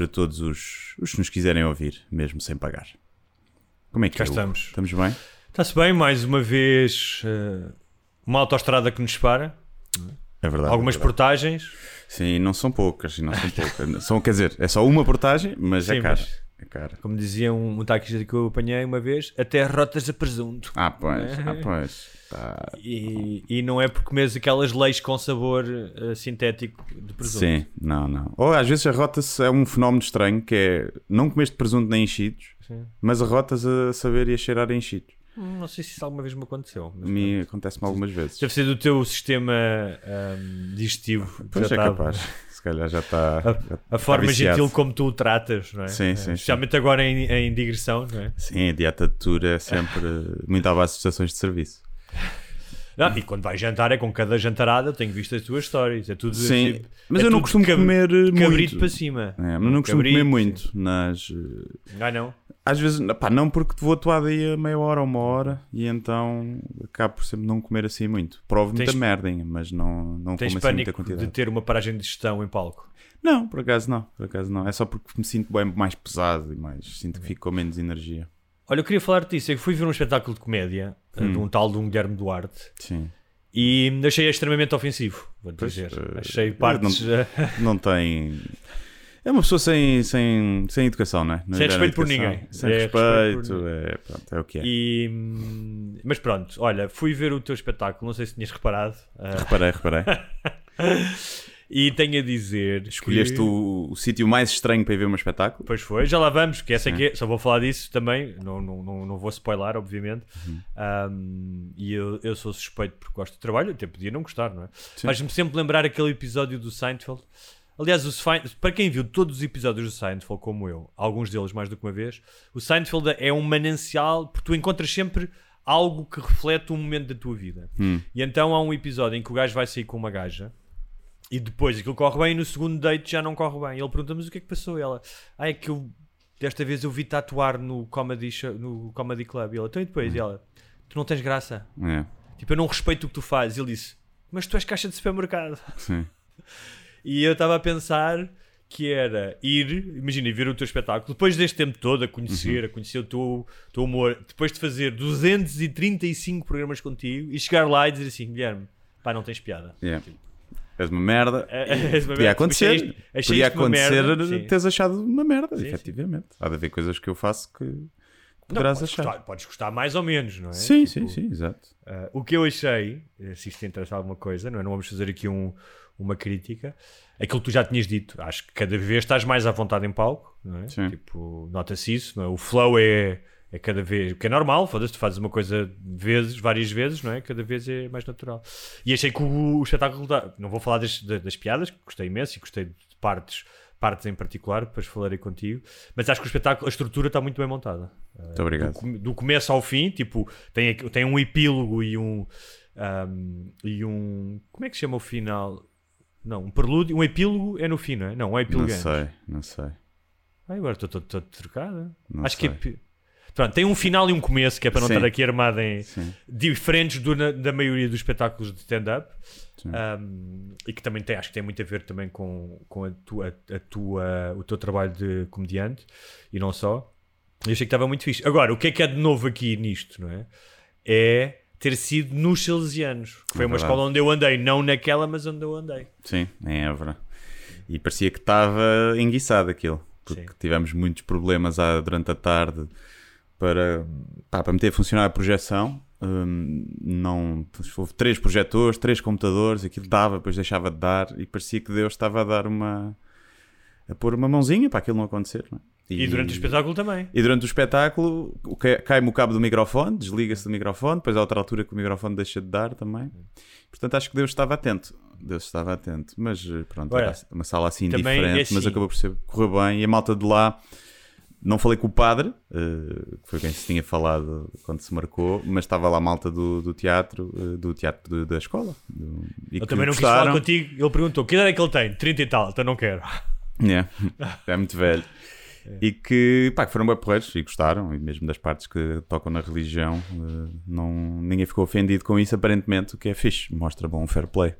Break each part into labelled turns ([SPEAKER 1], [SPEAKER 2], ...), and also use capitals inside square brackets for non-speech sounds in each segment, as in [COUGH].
[SPEAKER 1] Para todos os, os que nos quiserem ouvir, mesmo sem pagar. Como é que
[SPEAKER 2] Cá
[SPEAKER 1] é,
[SPEAKER 2] estamos.
[SPEAKER 1] Estamos bem?
[SPEAKER 2] Está-se bem, mais uma vez eh, uma autoestrada que nos separa,
[SPEAKER 1] É verdade.
[SPEAKER 2] algumas
[SPEAKER 1] é verdade.
[SPEAKER 2] portagens.
[SPEAKER 1] Sim, não são poucas, não são poucas. [LAUGHS] são, quer dizer, é só uma portagem, mas é
[SPEAKER 2] Sim,
[SPEAKER 1] cara.
[SPEAKER 2] mas-
[SPEAKER 1] É cara.
[SPEAKER 2] Como dizia um, um taxista que eu apanhei uma vez, até rotas a presunto.
[SPEAKER 1] Ah, pois, ah, [LAUGHS] pois. Tá.
[SPEAKER 2] E, e não é por comeres aquelas leis com sabor eh, sintético de presunto.
[SPEAKER 1] Sim, não, não. Ou às vezes arrota-se é um fenómeno estranho que é não comeste presunto nem enchidos,
[SPEAKER 2] Sim.
[SPEAKER 1] mas arrotas a saber e a cheirar a enchidos.
[SPEAKER 2] Hum, Não sei se isso alguma vez me aconteceu.
[SPEAKER 1] Mim acontece-me algumas vezes.
[SPEAKER 2] Deve ser do teu sistema ahm, digestivo. que
[SPEAKER 1] Pois
[SPEAKER 2] já
[SPEAKER 1] é
[SPEAKER 2] está-
[SPEAKER 1] capaz. [LAUGHS] Se calhar já está. já
[SPEAKER 2] A
[SPEAKER 1] está
[SPEAKER 2] forma gentil como tu o tratas, não é?
[SPEAKER 1] Sim,
[SPEAKER 2] Eh,
[SPEAKER 1] sim, sim.
[SPEAKER 2] Especialmente agora em, em digressão, não é?
[SPEAKER 1] Sim, a dieta de tour é sempre [LAUGHS] muito à base de estações de serviço.
[SPEAKER 2] Não, e quando vais jantar é com cada jantarada, eu tenho visto as tuas stories. É tudo
[SPEAKER 1] Sim,
[SPEAKER 2] assim,
[SPEAKER 1] mas
[SPEAKER 2] é
[SPEAKER 1] eu não costumo
[SPEAKER 2] cab-
[SPEAKER 1] comer eh,
[SPEAKER 2] Cabrito
[SPEAKER 1] muito.
[SPEAKER 2] para cima.
[SPEAKER 1] É, mas não costumo
[SPEAKER 2] Cabrito,
[SPEAKER 1] comer muito. Nas, eh,
[SPEAKER 2] Ah, não?
[SPEAKER 1] às vezes, pá, não porque vou atuar daí a meia hora ou uma hora e então acabo por sempre não comer assim muito. Provo muita merdinha, mas não, não como assim muita
[SPEAKER 2] pânico
[SPEAKER 1] quantidade.
[SPEAKER 2] de ter uma paragem de gestão em palco.
[SPEAKER 1] Não, por acaso não, por acaso não. É só porque me sinto bem mais pesado e mais sinto que fico com menos energia.
[SPEAKER 2] Olha, eu queria falar-te disso. Eu fui ver um espetáculo de comédia eh,
[SPEAKER 1] Hum.
[SPEAKER 2] de um tal de um Guilherme Duarte
[SPEAKER 1] Sim.
[SPEAKER 2] e achei extremamente ofensivo. Vou dizer.
[SPEAKER 1] eh,
[SPEAKER 2] achei partes.
[SPEAKER 1] não-
[SPEAKER 2] eh, [LAUGHS]
[SPEAKER 1] Não tem. É uma pessoa sem, sem, sem educação, não é? Não
[SPEAKER 2] Sem respeito por ninguém.
[SPEAKER 1] Sem
[SPEAKER 2] É, respeito
[SPEAKER 1] respeito, é, pronto, é o que é.
[SPEAKER 2] e, hum, mas pronto, olha, fui ver o teu espetáculo. Não sei se tinhas reparado. eh,
[SPEAKER 1] Reparei, reparei. [LAUGHS]
[SPEAKER 2] e tenho a dizer.
[SPEAKER 1] Escolheste
[SPEAKER 2] que...
[SPEAKER 1] o, o sítio mais estranho para ir ver um espetáculo?
[SPEAKER 2] Pois foi, já lá vamos, que essa aqui é- só vou falar disso também, não, não, não, não vou spoiler, obviamente.
[SPEAKER 1] Uhum.
[SPEAKER 2] Um, e eu, eu sou suspeito porque gosto do trabalho, até podia não gostar, não é? Faz-me sempre lembrar aquele episódio do Seinfeld. Aliás, o Sein- para quem viu todos os episódios do Seinfeld, como eu, alguns deles mais do que uma vez, o Seinfeld é um manancial, porque tu encontras sempre algo que reflete um momento da tua vida.
[SPEAKER 1] Hum.
[SPEAKER 2] E então há um episódio em que o gajo vai sair com uma gaja e depois aquilo corre bem e no segundo date já não corre bem. E ele pergunta: Mas o que é que passou? E ela: Ah, é que eu desta vez eu vi-te atuar no comedy, show- no comedy Club. E ela: Então e depois? E ela: Tu não tens graça.
[SPEAKER 1] É,
[SPEAKER 2] Tipo, eu não respeito o que tu fazes. E ele disse: Mas tu és caixa de supermercado.
[SPEAKER 1] sim. [LAUGHS]
[SPEAKER 2] E eu estava a pensar que era ir, imagina, ver o teu espetáculo, depois deste tempo todo a conhecer, a conhecer o teu, teu humor, depois de fazer 235 programas contigo e chegar lá e dizer assim: Guilherme, pá, não tens piada.
[SPEAKER 1] Yeah. És uma merda.
[SPEAKER 2] É- és uma
[SPEAKER 1] Podia
[SPEAKER 2] merda.
[SPEAKER 1] acontecer.
[SPEAKER 2] Isto-
[SPEAKER 1] Podia acontecer
[SPEAKER 2] merda, sim.
[SPEAKER 1] teres achado uma merda,
[SPEAKER 2] Sim,
[SPEAKER 1] efetivamente. Há de haver coisas que eu faço que, que
[SPEAKER 2] Não,
[SPEAKER 1] poderás
[SPEAKER 2] podes,
[SPEAKER 1] achar.
[SPEAKER 2] gostar, podes gostar mais ou menos, não é?
[SPEAKER 1] Sim,
[SPEAKER 2] Tipo,
[SPEAKER 1] sim, sim, exato.
[SPEAKER 2] Uh, o que eu achei, eh, se isto te interessa alguma coisa, não é? Não vamos fazer aqui um- uma crítica. Aquilo que tu já tinhas dito, acho que cada vez estás mais à vontade em palco, não é?
[SPEAKER 1] Sim.
[SPEAKER 2] Tipo, nota-se isso, não é? O flow é, é cada vez, que é normal, foda-se, tu fazes uma coisa vezes, várias vezes, não é? Cada vez é mais natural. E achei que o, o espetáculo, dá- não vou falar das, da- das piadas, que gostei imenso e gostei de partes, partes em particular, depois falarei contigo, mas acho que o espetáculo, a estrutura está muito bem montada
[SPEAKER 1] Muito obrigado.
[SPEAKER 2] do, do começo ao fim, tipo, tem, tem um epílogo e um, ahm, e um. Como é que se chama o final? Não, um prelúdio, um epílogo é no fim, não é? Não, um
[SPEAKER 1] Não
[SPEAKER 2] epílogo é antes.
[SPEAKER 1] sei, não sei.
[SPEAKER 2] Ai, agora estou todo, trocado.
[SPEAKER 1] Não
[SPEAKER 2] Acho
[SPEAKER 1] sei.
[SPEAKER 2] que é. Pronto, tem um final e um começo, que é para não
[SPEAKER 1] Sim.
[SPEAKER 2] estar aqui armado em.
[SPEAKER 1] Sim.
[SPEAKER 2] diferentes do- na- da maioria dos espetáculos de stand-up. Um, e que também tem, acho que tem muito a ver também com, com a tua, a tua, o teu trabalho de comediante e não só. Eu achei que estava muito fixe. Agora, o que é que é de novo aqui nisto, não é? É ter sido nos Salesianos, que foi
[SPEAKER 1] É
[SPEAKER 2] uma
[SPEAKER 1] verdade.
[SPEAKER 2] escola onde eu andei, não naquela, mas onde eu andei.
[SPEAKER 1] Sim, em Évora. E parecia que estava enguiçado aquilo. porque
[SPEAKER 2] Sim.
[SPEAKER 1] tivemos muitos problemas à- durante a tarde para, pá, para meter a funcionar a projeção. Hum, não, houve três projetores, três computadores, aquilo dava, depois deixava de dar e parecia que Deus estava a dar uma a pôr uma mãozinha para aquilo não acontecer. não é?
[SPEAKER 2] E durante o espetáculo também.
[SPEAKER 1] E durante o espetáculo cai-me o cabo do microfone, desliga-se do microfone, depois há outra altura que o microfone deixa de dar também. Portanto, acho que Deus estava atento. Deus estava atento. Mas eh, pronto,
[SPEAKER 2] Olha,
[SPEAKER 1] era uma sala assim diferente,
[SPEAKER 2] é
[SPEAKER 1] mas
[SPEAKER 2] assim.
[SPEAKER 1] acabou por ser, correu bem. E a malta de lá, não falei com o padre, eh, que foi quem se tinha falado quando se marcou, mas estava lá a malta do, do teatro, eh, do teatro de- da escola. do- e
[SPEAKER 2] Eu também não quis falar
[SPEAKER 1] gostaram.
[SPEAKER 2] contigo. Ele perguntou: que idade é que ele tem? 30 e tal, então não quero. [LAUGHS]
[SPEAKER 1] É, é muito velho. E que, pá, que foram bem porreiros e gostaram, e mesmo das partes que tocam na religião, eh, não, ninguém ficou ofendido com isso, aparentemente, o que é fixe, mostra bom fair play.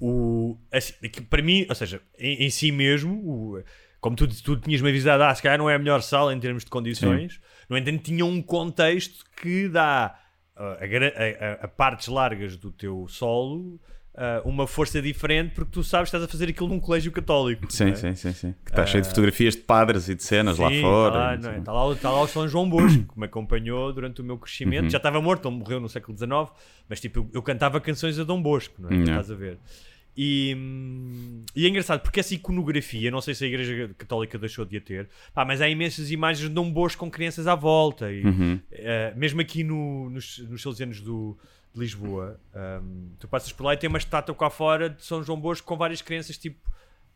[SPEAKER 2] o, assim, para mim, ou seja, em, em si mesmo, o- como tu, tu tinhas-me avisado, ah, se calhar não é a melhor sala em termos de condições, no entanto, tinha um contexto que dá ah, a, a- a- a partes largas do teu solo ah, uma força diferente porque tu sabes que estás a fazer aquilo num colégio católico.
[SPEAKER 1] Sim,
[SPEAKER 2] não é?
[SPEAKER 1] sim, sim, sim. Que está cheio de fotografias de padres e de cenas lá
[SPEAKER 2] Sim,
[SPEAKER 1] fora.
[SPEAKER 2] Está lá, não é?
[SPEAKER 1] assim.
[SPEAKER 2] Tá lá, o- tá lá o São João Bosco, que me acompanhou durante o meu
[SPEAKER 1] Uhum.
[SPEAKER 2] crescimento. Já estava morto, ele morreu no século XIX, mas tipo, eu, eu cantava canções a Dom Bosco, não é?
[SPEAKER 1] Yeah.
[SPEAKER 2] Estás a ver? E, hum, e é engraçado porque essa iconografia, não sei se a Igreja Católica deixou de a ter, pá, mas há imensas imagens de Dom Bosco com crianças à volta. E,
[SPEAKER 1] Uhum.
[SPEAKER 2] eh, mesmo aqui no- nos, nos Salesianos do, de Lisboa, hum, tu passas por lá e tem uma estátua cá fora de São João Bosco com várias crianças tipo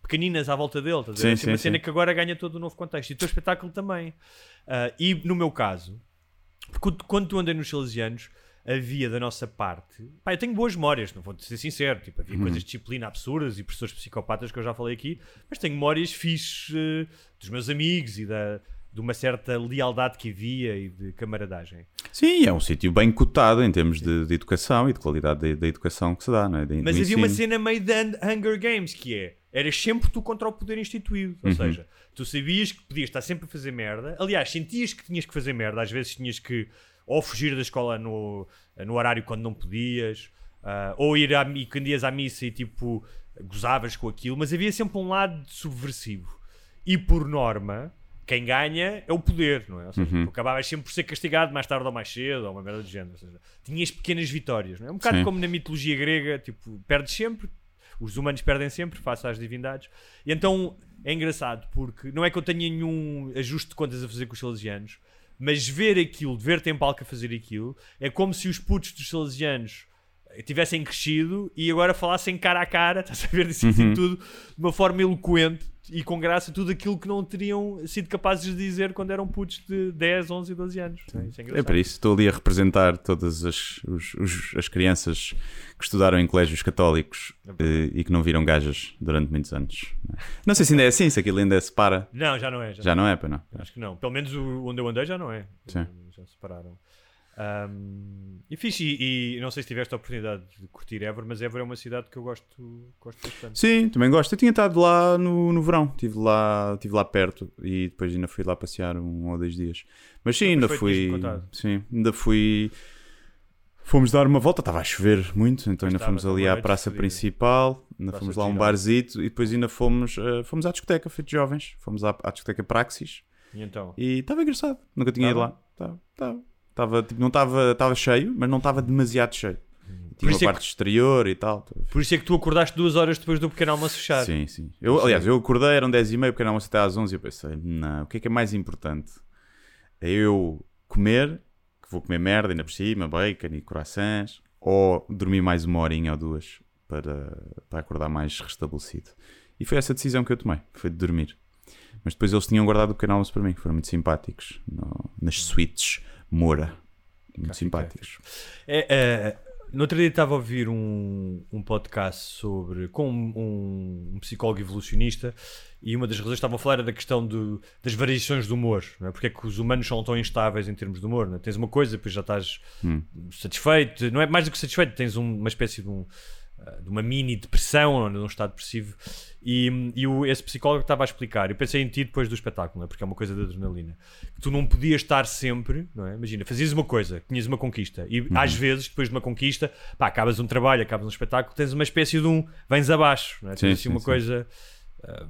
[SPEAKER 2] pequeninas à volta dele. Estás a ver?
[SPEAKER 1] Sim,
[SPEAKER 2] uma
[SPEAKER 1] sim,
[SPEAKER 2] cena
[SPEAKER 1] sim.
[SPEAKER 2] que agora ganha todo um novo contexto. E o teu espetáculo também. Ah, e no meu caso, porque quando tu andei nos Salesianos, havia da nossa parte. Pá, eu tenho boas memórias, não vou ser sincero. Tipo, havia coisas de disciplina absurdas e professores psicopatas que eu já falei aqui, mas tenho memórias fixes eh, dos meus amigos e da, de uma certa lealdade que havia e de camaradagem.
[SPEAKER 1] Sim, é um sítio bem cotado em termos de, de educação e de qualidade da- educação que se dá, não é? De-
[SPEAKER 2] Mas havia uma cena meio de Hun- Hunger Games que é eras sempre tu contra o poder instituído. Ou seja, tu sabias que podias estar sempre a fazer merda. Aliás, sentias que tinhas que fazer merda. Às vezes tinhas que ou fugir da escola no, no horário quando não podias, ah, ou ir mi- quando ias à missa e tipo gozavas com aquilo. Mas havia sempre um lado subversivo. E por norma. Quem ganha é o poder, não é? Ou seja, tu acabavas sempre por ser castigado mais tarde ou mais cedo, ou uma merda do género. Ou seja, tinhas pequenas vitórias, não é? Um bocado
[SPEAKER 1] Sim.
[SPEAKER 2] como na mitologia grega, tipo, perdes sempre, os humanos perdem sempre face às divindades. E então é engraçado porque não é que eu tenha nenhum ajuste de contas a fazer com os salesianos, mas ver aquilo, ver-te em palco a fazer aquilo, é como se os putos dos salesianos tivessem crescido e agora falassem cara a cara, [LAUGHS] estás a ver, dissessem tudo de uma forma eloquente e com graça tudo aquilo que não teriam sido capazes de dizer quando eram putos de 10, 11 e 12 anos. É
[SPEAKER 1] É para isso, estou ali a representar todas as, os- os- as crianças que estudaram em colégios católicos eh, e que não viram gajas durante muitos anos. Não, é? Sei se ainda é assim, se aquilo ainda se para.
[SPEAKER 2] Não, já não é. Já
[SPEAKER 1] Já não é, para não.
[SPEAKER 2] Acho que não. Pelo menos onde eu andei já não é.
[SPEAKER 1] Sim.
[SPEAKER 2] Já separaram. Ahm, e fixe, e, e não sei se tiveste a oportunidade de curtir Évora, mas Évora é uma cidade que eu gosto, gosto bastante.
[SPEAKER 1] Sim, também gosto. Eu tinha estado lá no, no verão, estive lá, estive lá perto e depois ainda fui lá passear um ou dois dias. Mas sim, ainda fui. Sim, ainda fui. Fomos dar uma volta, estava a chover muito, então ainda fomos ali à praça principal, ainda
[SPEAKER 2] Praça
[SPEAKER 1] fomos lá a um barzito e depois ainda fomos, eh, fomos à discoteca, feito jovens. Fomos à, à discoteca Praxis
[SPEAKER 2] E então?
[SPEAKER 1] e estava engraçado, nunca tinha ido
[SPEAKER 2] Tava?
[SPEAKER 1] lá. Estava, estava. Estava, tipo, não estava cheio, mas não estava demasiado cheio. Tinha uma
[SPEAKER 2] é
[SPEAKER 1] parte exterior e tal.
[SPEAKER 2] Por isso é que tu acordaste duas horas depois do pequeno almoço fechar.
[SPEAKER 1] Sim, sim. Eu, aliás, eu acordei, eram 10 e meia, porque era almoço até às 11 e eu pensei, não, o que é que é mais importante? É eu comer, que vou comer merda ainda por cima, bacon e croissants, ou dormir mais uma horinha ou duas para, para acordar mais restabelecido. E foi essa decisão que eu tomei, foi de dormir. Mas depois eles tinham guardado o pequeno almoço para mim, foram muito simpáticos, no- nas suítes Moura. Muito simpáticos.
[SPEAKER 2] É, é, no outro dia estava a ouvir um, um podcast sobre com um, um psicólogo evolucionista e uma das razões que estavam a falar era da questão do- das variações do humor, não é? porque é que os humanos são tão instáveis em termos de humor. Não é? Tens uma coisa, depois já estás satisfeito, não é mais do que satisfeito, tens um- uma espécie de, um, de uma mini depressão ou de um estado depressivo. E, e o, esse psicólogo estava a explicar, eu pensei em ti depois do espetáculo, é? porque é uma coisa de adrenalina, que tu não podias estar sempre, não é? Imagina, fazias uma coisa, tinhas uma conquista, e às vezes, depois de uma conquista, pá, acabas um trabalho, acabas um espetáculo, tens uma espécie de um vens abaixo, não é?
[SPEAKER 1] Sim,
[SPEAKER 2] Tens assim
[SPEAKER 1] sim,
[SPEAKER 2] uma
[SPEAKER 1] sim.
[SPEAKER 2] coisa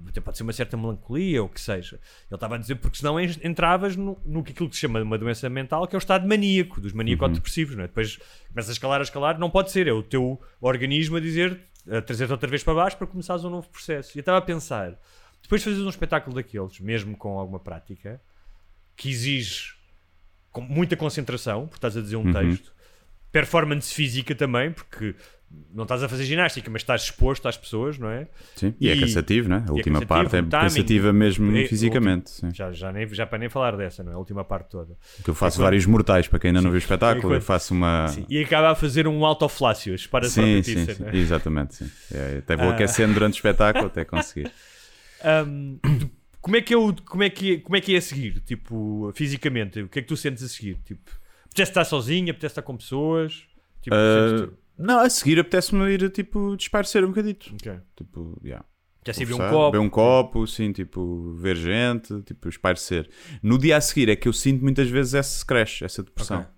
[SPEAKER 2] até pode ser uma certa melancolia ou o que seja. Ele estava a dizer porque senão en- entravas no, no que aquilo que se chama de uma doença mental, que é o estado maníaco, dos maníaco-depressivos, não é? Depois começa a escalar, a escalar, não pode ser, é o teu organismo a dizer, a trazer-te outra vez para baixo para começares um novo processo. E eu estava a pensar, depois de fazeres um espetáculo daqueles, mesmo com alguma prática, que exige muita concentração, porque estás a dizer um texto, performance física também, porque não estás a fazer ginástica, mas estás exposto às pessoas, não é?
[SPEAKER 1] Sim. E, é
[SPEAKER 2] E-
[SPEAKER 1] cansativo, né? A
[SPEAKER 2] e é
[SPEAKER 1] última
[SPEAKER 2] cansativo,
[SPEAKER 1] parte é
[SPEAKER 2] timing.
[SPEAKER 1] cansativa mesmo
[SPEAKER 2] É,
[SPEAKER 1] fisicamente. sim.
[SPEAKER 2] Já, já, nem, já para nem falar dessa, não é? A última parte toda.
[SPEAKER 1] Que eu faço
[SPEAKER 2] É quando-
[SPEAKER 1] vários mortais, para quem ainda não viu o espetáculo,
[SPEAKER 2] É quando-
[SPEAKER 1] eu faço uma.
[SPEAKER 2] Sim, E acaba a fazer um autoflácio, para a
[SPEAKER 1] Sim, sim,
[SPEAKER 2] pizza,
[SPEAKER 1] sim,
[SPEAKER 2] não é?
[SPEAKER 1] exatamente. Sim. É, até vou
[SPEAKER 2] Ah.
[SPEAKER 1] aquecendo durante o espetáculo até conseguir. [LAUGHS]
[SPEAKER 2] Tu- como, é que é o, como, é que é, como é que é a seguir? Tipo, fisicamente, o que é que tu sentes a seguir? Tipo, apetece estar sozinho, apetece estar com pessoas? Tipo, sentes tu?
[SPEAKER 1] Não, a seguir apetece-me ir tipo desparecer um bocadito.
[SPEAKER 2] Ok.
[SPEAKER 1] Tipo, yeah.
[SPEAKER 2] Apetece ir beber um copo?
[SPEAKER 1] beber um copo, sim, tipo, ver gente, tipo, espairecer. No dia a seguir é que eu sinto muitas vezes esse crash, essa depressão.
[SPEAKER 2] Ok.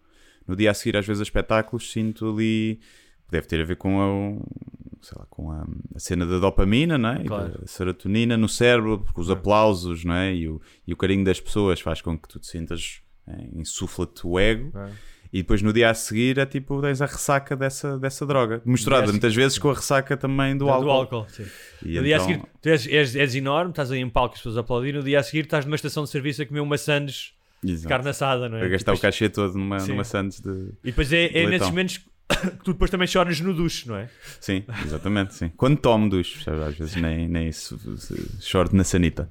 [SPEAKER 1] No dia a seguir, às vezes, a espetáculos, sinto ali. Deve ter a ver com a, sei lá, com a, a cena da dopamina, não é? E
[SPEAKER 2] Claro.
[SPEAKER 1] Da serotonina no cérebro, porque os aplausos, não é? E o, e o carinho das pessoas faz com que tu te sintas, é, insufla-te o ego.
[SPEAKER 2] Ok.
[SPEAKER 1] E depois no dia a seguir é tipo, tens a ressaca dessa, dessa droga. Misturada
[SPEAKER 2] a
[SPEAKER 1] muitas vezes com a ressaca também do
[SPEAKER 2] Do
[SPEAKER 1] álcool.
[SPEAKER 2] álcool, sim.
[SPEAKER 1] E
[SPEAKER 2] No dia a
[SPEAKER 1] então-
[SPEAKER 2] seguir, tu és, és, és enorme, estás aí em palco, as pessoas aplaudiram. No dia a seguir, estás numa estação de serviço a comer uma sandes de carne assada, não é? E
[SPEAKER 1] gastar o
[SPEAKER 2] depois-
[SPEAKER 1] cachê todo numa,
[SPEAKER 2] Sim.
[SPEAKER 1] numa Santos de.
[SPEAKER 2] E depois é, é
[SPEAKER 1] Leitão.
[SPEAKER 2] nesses momentos que tu depois também choras no duche, não é?
[SPEAKER 1] Sim, exatamente, sim. Quando tomo duche, sabe, às vezes nem, nem isso, choro na sanita.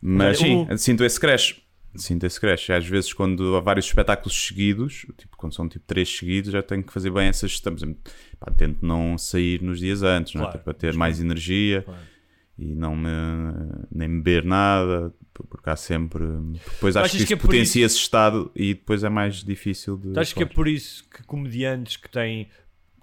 [SPEAKER 1] Mas sim,
[SPEAKER 2] o-
[SPEAKER 1] sinto esse crash. Sinto esse crash. Às vezes, quando há vários espetáculos seguidos, tipo, quando são tipo três seguidos, já tenho que fazer bem essa gestão. Por exemplo, pá, tento não sair nos dias antes, não é?
[SPEAKER 2] Claro,
[SPEAKER 1] Tipo, para ter mais energia e não me, nem beber nada, porque há sempre. Depois acho que isso
[SPEAKER 2] que é
[SPEAKER 1] potencia esse estado e depois é mais difícil de.
[SPEAKER 2] Tu achas que é por isso que comediantes que têm.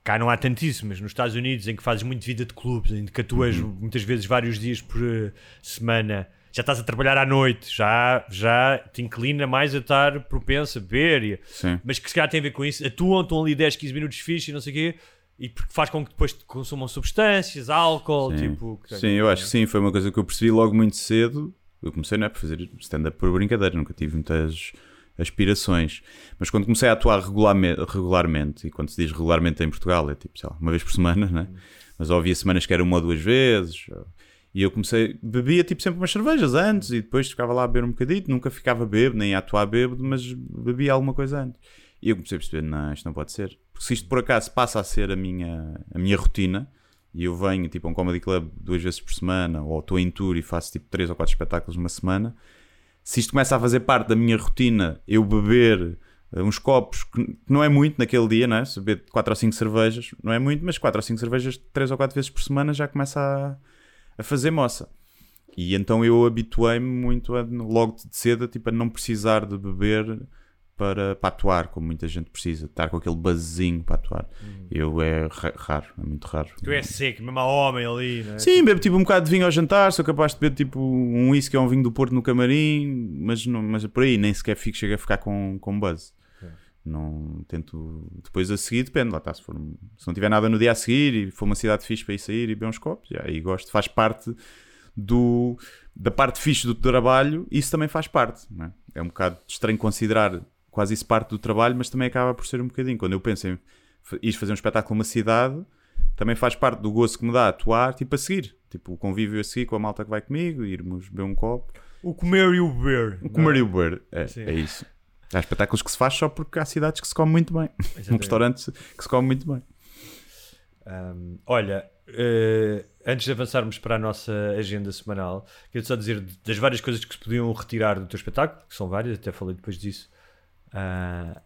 [SPEAKER 2] Cá não há tantíssimos, nos Estados Unidos, em que fazes muito vida de clubes, em que atuas
[SPEAKER 1] Uhum.
[SPEAKER 2] muitas vezes vários dias por eh, semana, já estás a trabalhar à noite, já, já te inclina mais a estar propenso a beber, e- mas que se calhar tem a ver com isso. Atuam, estão ali 10, 15 minutos fixe e não sei o quê, e porque faz com que depois te consumam substâncias, álcool,
[SPEAKER 1] Sim.
[SPEAKER 2] tipo. que-
[SPEAKER 1] Sim, eu acho que sim, foi uma coisa que eu percebi logo muito cedo. Eu comecei não é, por fazer stand-up por brincadeira, nunca tive muitas aspirações. Mas quando comecei a atuar regularmente, regularmente e quando se diz regularmente em Portugal, é tipo, sei lá, uma vez por semana, né? mas havia semanas que era uma ou duas vezes. E eu comecei, bebia tipo sempre umas cervejas antes e depois ficava lá a beber um bocadito, nunca ficava bêbado, nem a atuar bêbado, mas bebia alguma coisa antes. E eu comecei a perceber, não, isto não pode ser. Porque se isto por acaso passa a ser a minha, a minha rotina, e eu venho tipo a um comedy club duas vezes por semana, ou estou em tour e faço tipo três ou quatro espetáculos numa semana, se isto começa a fazer parte da minha rotina, eu beber eh, uns copos, que que não é muito naquele dia, não é? Se beber quatro ou cinco cervejas, não é muito, mas quatro ou cinco cervejas três ou quatro vezes por semana já começa a, a fazer moça. E então eu habituei-me muito a, logo de cedo tipo, a não precisar de beber para, para atuar, como muita gente precisa, estar com aquele buzzinho para atuar. Eu é ra- raro, é muito raro.
[SPEAKER 2] Tu és seco, mesmo a homem ali, não é?
[SPEAKER 1] Sim, bebo tipo um bocado de vinho ao jantar, sou capaz de beber tipo um whisky ou um vinho do Porto no camarim, mas, não, mas por aí nem sequer fico, chego a ficar com, com buzz. Não tento. Depois a seguir depende, lá está. Se, for, se não tiver nada no dia a seguir e for uma cidade fixe para ir sair e beber uns copos, já, aí gosto, faz parte do, da parte fixe do trabalho, isso também faz parte. Não é? é um bocado estranho considerar quase isso parte do trabalho, mas também acaba por ser um bocadinho. Quando eu penso em ir fazer um espetáculo numa cidade, também faz parte do gozo que me dá atuar, tipo a seguir. Tipo o convívio a seguir com a malta que vai comigo, irmos beber um copo.
[SPEAKER 2] O comer e o beber.
[SPEAKER 1] O comer e o beber, é, é isso. Há espetáculos que se faz só porque há cidades que se come muito bem. Um
[SPEAKER 2] Exatamente. [LAUGHS]
[SPEAKER 1] restaurante que se come muito bem.
[SPEAKER 2] Um, olha, eh, antes de avançarmos para a nossa agenda semanal, quero só dizer das várias coisas que se podiam retirar do teu espetáculo, que são várias, até falei depois disso. Ah,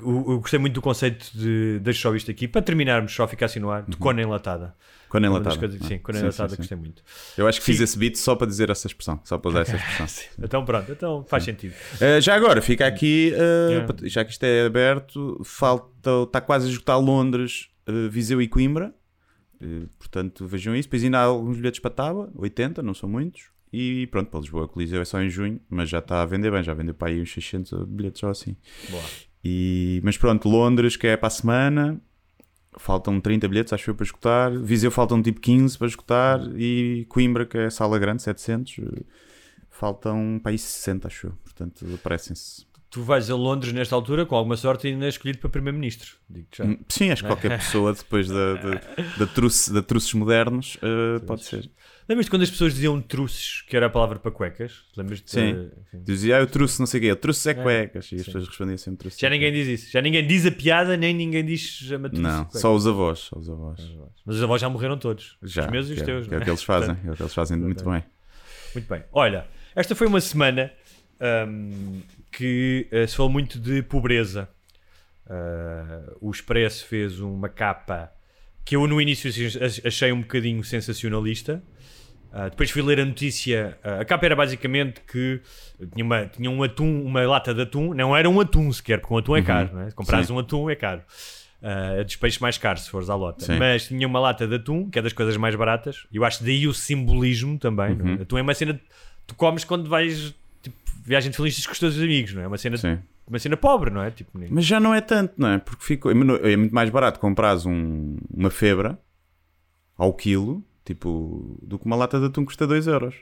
[SPEAKER 2] eu, gostei muito do conceito de deixa só isto aqui, para terminarmos, só ficar assim no ar, de cona enlatada. Das
[SPEAKER 1] enlatado.
[SPEAKER 2] coisas sim, cona
[SPEAKER 1] Sim,
[SPEAKER 2] enlatada
[SPEAKER 1] sim, sim.
[SPEAKER 2] gostei muito.
[SPEAKER 1] Eu acho que fiz esse beat só para dizer essa expressão. Só para usar essa [LAUGHS] expressão.
[SPEAKER 2] Então pronto, então faz sentido.
[SPEAKER 1] Uh, já agora, fica aqui, uh, já que isto é aberto, falta, está quase a esgotar Londres, uh, Viseu e Coimbra. Portanto, vejam isso. Depois ainda há alguns bilhetes para Tábua, 80, não são muitos. E pronto, para Lisboa, o Coliseu é só em junho, mas já está a vender bem, já vendeu para aí uns 600 bilhetes só assim.
[SPEAKER 2] Boa.
[SPEAKER 1] E, mas pronto, Londres, que é para a semana. faltam 30 bilhetes, acho eu, para escutar. Viseu faltam tipo 15 para escutar. E Coimbra, que é sala grande, 700, eh, faltam para aí 60, acho eu. Portanto, aparecem-se.
[SPEAKER 2] Tu vais a Londres nesta altura, com alguma sorte, ainda és escolhido para Primeiro-Ministro.
[SPEAKER 1] Hum, Sim, acho que qualquer [LAUGHS] pessoa, depois da, da, da, truce, da truces modernos, eh, pode ser.
[SPEAKER 2] Lembras-te quando as pessoas diziam truces, que era a palavra para cuecas? Lembras-te?
[SPEAKER 1] Sim.
[SPEAKER 2] Enfim.
[SPEAKER 1] Dizia, ah, eu trouxe não sei o quê, eu trouxe é cuecas. E as pessoas respondiam sempre trouxe
[SPEAKER 2] Já
[SPEAKER 1] é
[SPEAKER 2] ninguém diz isso. Já ninguém diz a piada, nem ninguém diz a matruce.
[SPEAKER 1] Não, só os avós, só os avós.
[SPEAKER 2] Mas os avós já morreram todos.
[SPEAKER 1] Já,
[SPEAKER 2] os meus e os
[SPEAKER 1] é-
[SPEAKER 2] teus.
[SPEAKER 1] é
[SPEAKER 2] não
[SPEAKER 1] o que eles fazem, é o que eles fazem muito bem.
[SPEAKER 2] Muito bem. Olha, esta foi uma semana hum, que eh, se falou muito de pobreza. Ah, o Expresso fez uma capa que eu no início assim, ach- achei um bocadinho sensacionalista. Ah, depois fui ler a notícia. ah, a capa era basicamente que tinha, uma, tinha um atum, uma lata de atum. Não era um atum sequer, porque um atum é caro. Não é? Se comprares um atum é caro. Dos peixes mais caros, se fores à lota.
[SPEAKER 1] Sim.
[SPEAKER 2] Mas tinha uma lata de atum, que é das coisas mais baratas. E eu acho daí o simbolismo também. é? Atum é uma cena que tu comes quando vais tipo, viagem de felizes com os teus amigos, não é? Uma cena,
[SPEAKER 1] Sim.
[SPEAKER 2] uma cena pobre, não é? Tipo, nem-
[SPEAKER 1] Mas já não é tanto, não é? Porque ficou, é é muito mais barato comprares um- uma febra ao quilo, tipo, do que uma lata de atum custa 2 euros.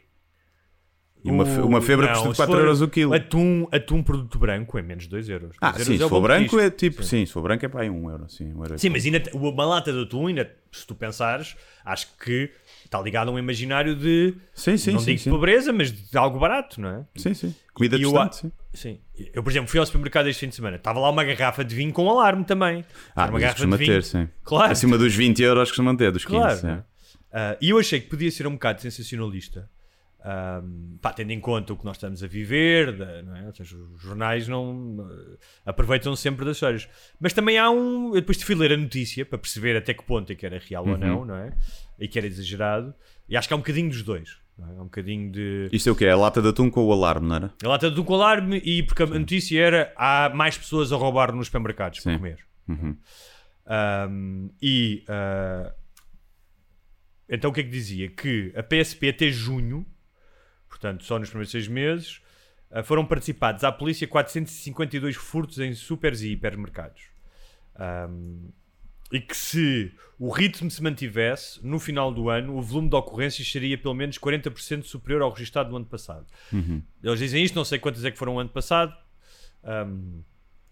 [SPEAKER 1] E uma,
[SPEAKER 2] O-
[SPEAKER 1] uma febra
[SPEAKER 2] não,
[SPEAKER 1] custa
[SPEAKER 2] se
[SPEAKER 1] 4
[SPEAKER 2] for
[SPEAKER 1] euros o quilo.
[SPEAKER 2] Atum, atum produto branco é menos 2 euros.
[SPEAKER 1] Ah,
[SPEAKER 2] 2
[SPEAKER 1] sim,
[SPEAKER 2] euros
[SPEAKER 1] se
[SPEAKER 2] é
[SPEAKER 1] for branco é tipo, sim, se for branco é para aí 1 euro, sim. Um euro
[SPEAKER 2] Sim, mas ainda, uma lata de atum, ainda, se tu pensares, acho que está ligado a um imaginário de,
[SPEAKER 1] Sim, sim,
[SPEAKER 2] não
[SPEAKER 1] sim,
[SPEAKER 2] digo
[SPEAKER 1] sim.
[SPEAKER 2] de pobreza, mas de algo barato, não é?
[SPEAKER 1] Sim, sim. Comida
[SPEAKER 2] E
[SPEAKER 1] distante,
[SPEAKER 2] a-
[SPEAKER 1] sim.
[SPEAKER 2] Sim. Eu, por exemplo, fui ao supermercado este fim de semana. Estava lá uma garrafa de vinho com alarme também.
[SPEAKER 1] Ah,
[SPEAKER 2] uma garrafa de vinho.
[SPEAKER 1] ter, sim.
[SPEAKER 2] Claro.
[SPEAKER 1] Acima dos 20 euros costuma ter, dos 15.
[SPEAKER 2] Claro.
[SPEAKER 1] sim.
[SPEAKER 2] é? Ah, e eu achei que podia ser um bocado sensacionalista. pá, tendo em conta o que nós estamos a viver, da- não é? Ou seja, os jornais não eh, aproveitam sempre das histórias. Mas também há um. Eu depois fui ler a notícia para perceber até que ponto é que era real ou não, não é? E que era exagerado. E acho que há um bocadinho dos dois. é? Há um bocadinho de.
[SPEAKER 1] Isto é o quê? É a lata de atum com o alarme, não era?
[SPEAKER 2] A lata do alarme e porque a notícia era há mais pessoas a roubar nos supermercados para
[SPEAKER 1] Sim.
[SPEAKER 2] comer.
[SPEAKER 1] Uhum.
[SPEAKER 2] Um, e uh, então o que é que dizia? Que a PSP até junho, portanto só nos primeiros seis meses, uh, foram participados à polícia 452 furtos em supers e hipermercados. Um, e que se o ritmo se mantivesse, no final do ano, o volume de ocorrências seria pelo menos 40% superior ao registado no ano passado. Eles dizem isto, não sei quantas é que foram o ano passado. Um,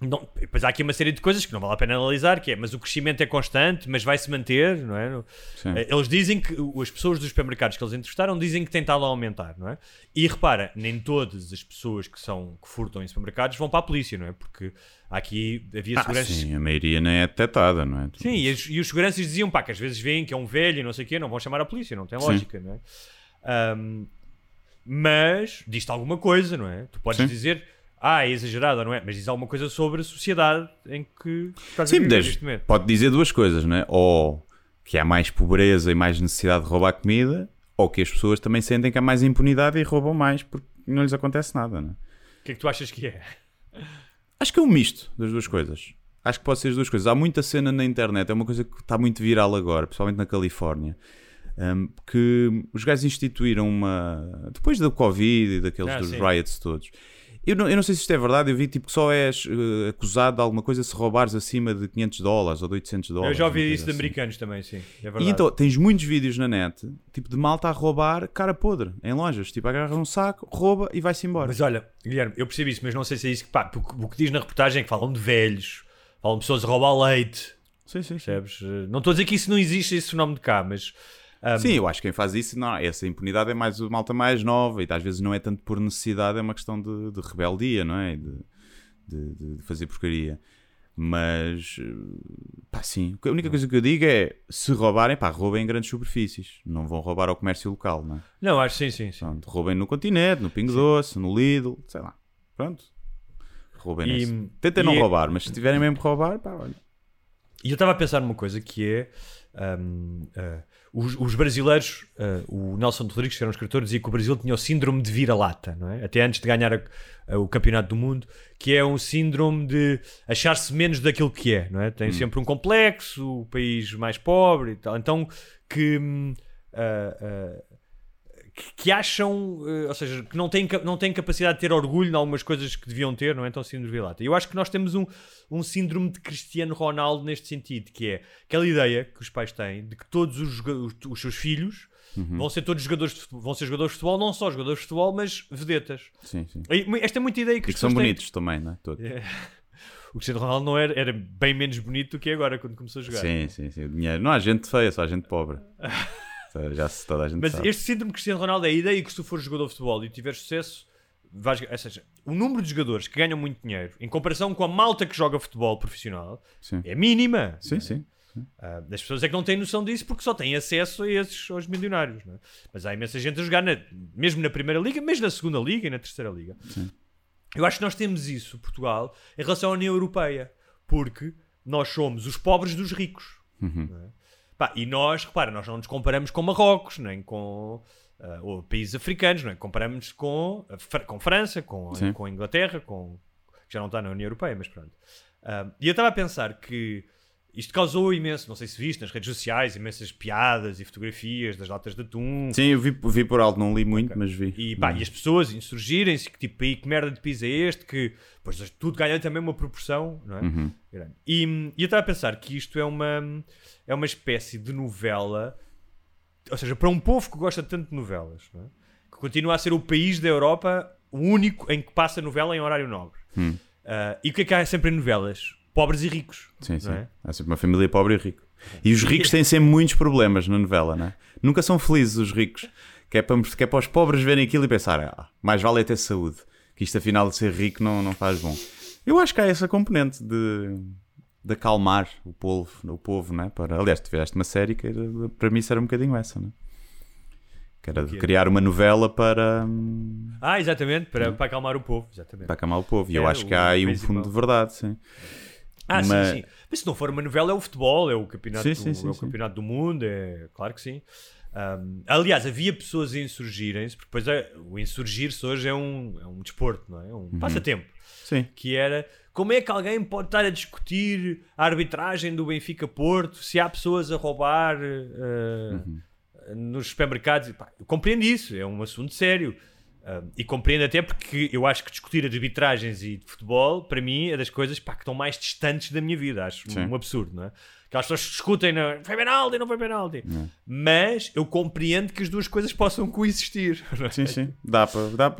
[SPEAKER 2] não, depois há aqui uma série de coisas que não vale a pena analisar, que é, mas o crescimento é constante, mas vai se manter, não é?
[SPEAKER 1] Sim.
[SPEAKER 2] Eh, Eles dizem que, as pessoas dos supermercados que eles entrevistaram dizem que tem estado a aumentar, não é? E repara, nem todas as pessoas que são que furtam em supermercados vão para a polícia, não é? Porque aqui havia
[SPEAKER 1] Ah,
[SPEAKER 2] seguranças.
[SPEAKER 1] sim, a maioria nem é detectada, não é?
[SPEAKER 2] Sim, e, as- e os seguranças diziam pá, que às vezes veem que é um velho e não sei o quê, não vão chamar a polícia, não tem
[SPEAKER 1] Sim.
[SPEAKER 2] lógica, não é? Ahm, mas diz-te alguma coisa, não é? Tu podes
[SPEAKER 1] Sim.
[SPEAKER 2] dizer, ah, é exagerado, não é? Mas diz alguma coisa sobre a sociedade em que estás a
[SPEAKER 1] Sim,
[SPEAKER 2] viver
[SPEAKER 1] dez-
[SPEAKER 2] neste momento.
[SPEAKER 1] pode dizer duas coisas, não é? Ou que há mais pobreza e mais necessidade de roubar comida, ou que as pessoas também sentem que há mais impunidade e roubam mais porque não lhes acontece nada, não é?
[SPEAKER 2] O que é que tu achas que é?
[SPEAKER 1] Acho que é um misto das duas coisas. Acho que pode ser as duas coisas. Há muita cena na internet, é uma coisa que está muito viral agora, principalmente na Califórnia. hum, que os gajos instituíram uma. Depois do Covid e daqueles
[SPEAKER 2] Ah,
[SPEAKER 1] dos
[SPEAKER 2] sim.
[SPEAKER 1] riots todos. Eu não, eu não sei se isto é verdade, eu vi tipo que só és eh, acusado de alguma coisa se roubares acima de 500 dólares ou de 800
[SPEAKER 2] Eu
[SPEAKER 1] dólares.
[SPEAKER 2] já
[SPEAKER 1] uma
[SPEAKER 2] ouvi isso de
[SPEAKER 1] assim.
[SPEAKER 2] americanos também, sim. É verdade.
[SPEAKER 1] E então tens muitos vídeos na net, tipo de malta a roubar cara podre em lojas. Tipo, agarra um saco, rouba e vai-se embora.
[SPEAKER 2] Mas olha, Guilherme, eu percebi isso, mas não sei se é isso que. Pá, porque o que diz na reportagem é que falam de velhos, falam de pessoas a roubar leite,
[SPEAKER 1] Sim, sim,
[SPEAKER 2] percebes? Não estou a dizer que isso não existe, esse fenómeno de cá, mas. Ahm,
[SPEAKER 1] Sim, eu acho que quem faz isso, não, essa impunidade é mais o malta mais nova e às vezes não é tanto por necessidade, é uma questão de, de rebeldia, não é? De, de- de fazer porcaria. Mas, eh, pá, sim. A única coisa que eu digo é: se roubarem, pá, roubem em grandes superfícies. Não vão roubar ao comércio local, não é?
[SPEAKER 2] Não, acho sim, sim, sim.
[SPEAKER 1] Pronto, roubem no continente, no Pingo Doce, no Lidl, sei lá. Pronto. Roubem
[SPEAKER 2] E-
[SPEAKER 1] nesse. Tentem
[SPEAKER 2] e
[SPEAKER 1] não
[SPEAKER 2] é-
[SPEAKER 1] roubar, mas se tiverem mesmo que roubar, pá, olha.
[SPEAKER 2] E eu estava a pensar numa coisa que é. ahm, ah, os, os brasileiros, ah, o Nelson Rodrigues, que era um escritor, dizia que o Brasil tinha o síndrome de vira-lata, não é? Até antes de ganhar a- a- o campeonato do mundo, que é um síndrome de achar-se menos daquilo que é, não é? Tem sempre um complexo, o país mais pobre e tal. Então, que. hum, ah, ah, que, que acham, eh, ou seja, que não têm, não têm capacidade de ter orgulho em algumas coisas que deviam ter, não é? Então, síndrome de vira-lata. Eu acho que nós temos um, um síndrome de Cristiano Ronaldo neste sentido, que é aquela ideia que os pais têm de que todos os, os, os seus filhos vão ser todos jogadores de futebol, vão ser jogadores de futebol, não só jogadores de futebol, mas vedetas.
[SPEAKER 1] Sim, sim.
[SPEAKER 2] Esta é muita ideia que
[SPEAKER 1] E que são
[SPEAKER 2] pessoas têm.
[SPEAKER 1] bonitos também, não é? Todos. [LAUGHS]
[SPEAKER 2] O Cristiano Ronaldo não era, era bem menos bonito do que é agora quando começou a jogar.
[SPEAKER 1] Sim, sim, sim. O dinheiro. Não há gente feia, só há gente pobre. [LAUGHS] Já se toda a gente
[SPEAKER 2] Mas
[SPEAKER 1] sabe.
[SPEAKER 2] este síndrome de Cristiano Ronaldo é a ideia que se tu fores jogador de futebol e tiveres sucesso, vais, ou seja, o número de jogadores que ganham muito dinheiro em comparação com a malta que joga futebol profissional
[SPEAKER 1] Sim.
[SPEAKER 2] é mínima.
[SPEAKER 1] Sim, sim.
[SPEAKER 2] Ah, as pessoas é que não têm noção disso porque só têm acesso a esses, aos milionários. é? Mas há imensa gente a jogar, na- mesmo na primeira liga, mesmo na segunda liga e na terceira liga. Eu acho que nós temos isso, Portugal, em relação à União Europeia, porque nós somos os pobres dos ricos.
[SPEAKER 1] Uhum.
[SPEAKER 2] é? Pá, e nós, repara, nós não nos comparamos com Marrocos, nem com ou países africanos, não é? comparamos com, Fra- com França, com,
[SPEAKER 1] Sim.
[SPEAKER 2] com Inglaterra, com, que já não está na União Europeia, mas pronto. Ah, e eu estava a pensar que isto causou imenso, não sei se viste nas redes sociais, imensas piadas e fotografias das latas de atum.
[SPEAKER 1] Sim, eu vi, vi por alto, não li muito, mas vi.
[SPEAKER 2] E, pá, e as pessoas insurgirem-se, que tipo, aí que merda de piso é este, que pois tudo ganha também uma proporção, não é?
[SPEAKER 1] Uhum.
[SPEAKER 2] E, e eu estava a pensar que isto é uma, é uma espécie de novela, ou seja, para um povo que gosta tanto de novelas, é? que continua a ser o país da Europa o único em que passa novela em horário nobre.
[SPEAKER 1] Hum.
[SPEAKER 2] Ah, e o que é que há sempre em novelas? Pobres e ricos.
[SPEAKER 1] Sim, sim.
[SPEAKER 2] é?
[SPEAKER 1] Há sempre uma família pobre e rico. E os ricos têm sempre muitos problemas na novela, não é? Nunca são felizes os ricos. Que é para, que é para os pobres verem aquilo e pensar, ah, mais vale é ter saúde. Que isto afinal de ser rico não, não faz bom. Eu acho que há essa componente de, de acalmar o povo, o povo, não é? Para, aliás, tu fizeste uma série que era, para mim isso era um bocadinho essa, não é? Que era de criar uma novela para,
[SPEAKER 2] Ah, exatamente, para, para acalmar o povo. Exatamente.
[SPEAKER 1] para acalmar o povo. E eu
[SPEAKER 2] É,
[SPEAKER 1] acho que há aí um fundo de verdade, sim.
[SPEAKER 2] Ah,
[SPEAKER 1] Mas-
[SPEAKER 2] sim, sim. Mas se não for uma novela, é o futebol, é o campeonato,
[SPEAKER 1] Sim,
[SPEAKER 2] do,
[SPEAKER 1] sim,
[SPEAKER 2] é o campeonato do mundo, é claro que sim. Um, aliás, havia pessoas a insurgirem-se, porque depois é, o insurgir-se hoje é um, é um desporto, não é? É um
[SPEAKER 1] Uhum.
[SPEAKER 2] passatempo.
[SPEAKER 1] Sim.
[SPEAKER 2] Que era como é que alguém pode estar a discutir a arbitragem do Benfica Porto se há pessoas a roubar uh,
[SPEAKER 1] Uhum.
[SPEAKER 2] nos supermercados. Pá, eu compreendo isso, é um assunto sério. Um, e compreendo até porque eu acho que discutir arbitragens e de futebol, para mim, é das coisas pá, que estão mais distantes da minha vida. Acho
[SPEAKER 1] Sim.
[SPEAKER 2] um absurdo, não é? Aquelas pessoas discutem, não, foi penalti, não foi penalti. Mas eu compreendo que as duas coisas possam coexistir. [LAUGHS] não é?
[SPEAKER 1] Sim, sim. Dá para. Dá,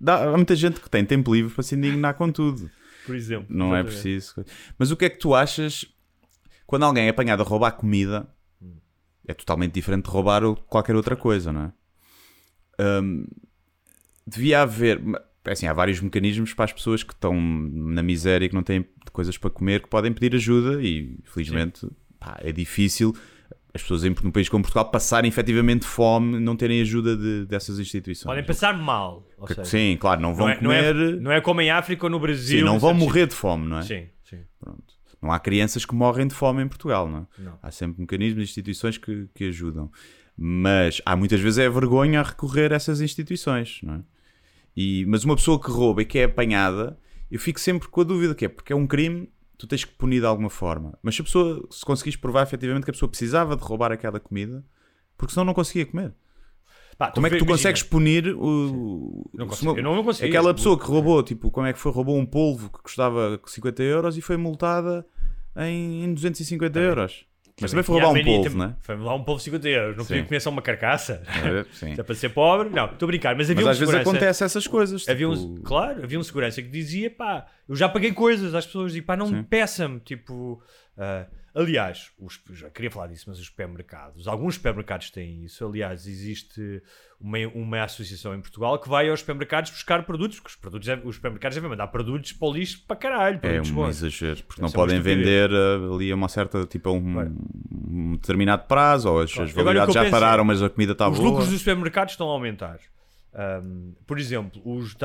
[SPEAKER 1] dá, há muita gente que tem tempo livre para se indignar com tudo.
[SPEAKER 2] Por exemplo.
[SPEAKER 1] Não é preciso. Mas o que é que tu achas quando alguém é apanhado a roubar comida? É totalmente diferente de roubar ou qualquer outra coisa, não é? Hum, devia haver. é Assim, há vários mecanismos para as pessoas que estão na miséria e que não têm coisas para comer que podem pedir ajuda e felizmente pá, é difícil as pessoas em, num país como Portugal passarem efetivamente fome não terem ajuda de- dessas instituições.
[SPEAKER 2] Podem passar mal. ou
[SPEAKER 1] Que-
[SPEAKER 2] seja,
[SPEAKER 1] Sim, claro, não vão
[SPEAKER 2] não, é, não, é,
[SPEAKER 1] comer.
[SPEAKER 2] não é como em África ou no Brasil.
[SPEAKER 1] sim, não vão morrer de fome, não é?
[SPEAKER 2] Sim, sim.
[SPEAKER 1] Pronto. Não há crianças que morrem de fome em Portugal, não é?
[SPEAKER 2] Não.
[SPEAKER 1] Há sempre mecanismos e instituições que, que ajudam. Mas há muitas vezes é vergonha a recorrer a essas instituições, não é? E, mas uma pessoa que rouba e que é apanhada, eu fico sempre com a dúvida que é porque é um crime, tu tens que punir de alguma forma. Mas se a pessoa, se conseguires provar efetivamente que a pessoa precisava de roubar aquela comida, porque senão não conseguia comer.
[SPEAKER 2] Pá,
[SPEAKER 1] Como é que tu
[SPEAKER 2] imagina,
[SPEAKER 1] consegues punir o.
[SPEAKER 2] Não consigo.
[SPEAKER 1] uma-
[SPEAKER 2] Eu não, não consigo.
[SPEAKER 1] Aquela pessoa que roubou, tipo, como é que foi? Roubou um polvo que custava 50 euros e foi multada em, em 250 euros. Mas também foi roubar um polvo, não é?
[SPEAKER 2] Foi roubar um polvo de 50 euros. Não podia comer só uma carcaça. [LAUGHS]
[SPEAKER 1] Sim.
[SPEAKER 2] Se é para ser pobre. Não, estou a brincar. Mas havia
[SPEAKER 1] Mas
[SPEAKER 2] um
[SPEAKER 1] às vezes acontece essas coisas.
[SPEAKER 2] Havia
[SPEAKER 1] tipo,
[SPEAKER 2] um, claro, havia um segurança que dizia, pá, eu já paguei coisas às pessoas e pá, não me peça-me, tipo, ah, aliás, os, já queria falar disso, mas os supermercados, alguns supermercados têm isso, aliás, existe uma, uma associação em Portugal que vai aos supermercados buscar produtos, porque os, produtos, os supermercados devem mandar produtos para o lixo para caralho,
[SPEAKER 1] É um
[SPEAKER 2] bons.
[SPEAKER 1] exagero, porque não
[SPEAKER 2] uma
[SPEAKER 1] podem vender ah, ali a uma certa, tipo, um,
[SPEAKER 2] Claro.
[SPEAKER 1] um determinado prazo, ou as,
[SPEAKER 2] Claro.
[SPEAKER 1] as validades já
[SPEAKER 2] penso é,
[SPEAKER 1] pararam, mas a comida está
[SPEAKER 2] Os
[SPEAKER 1] boa.
[SPEAKER 2] lucros dos supermercados estão a aumentar. Um, por exemplo, os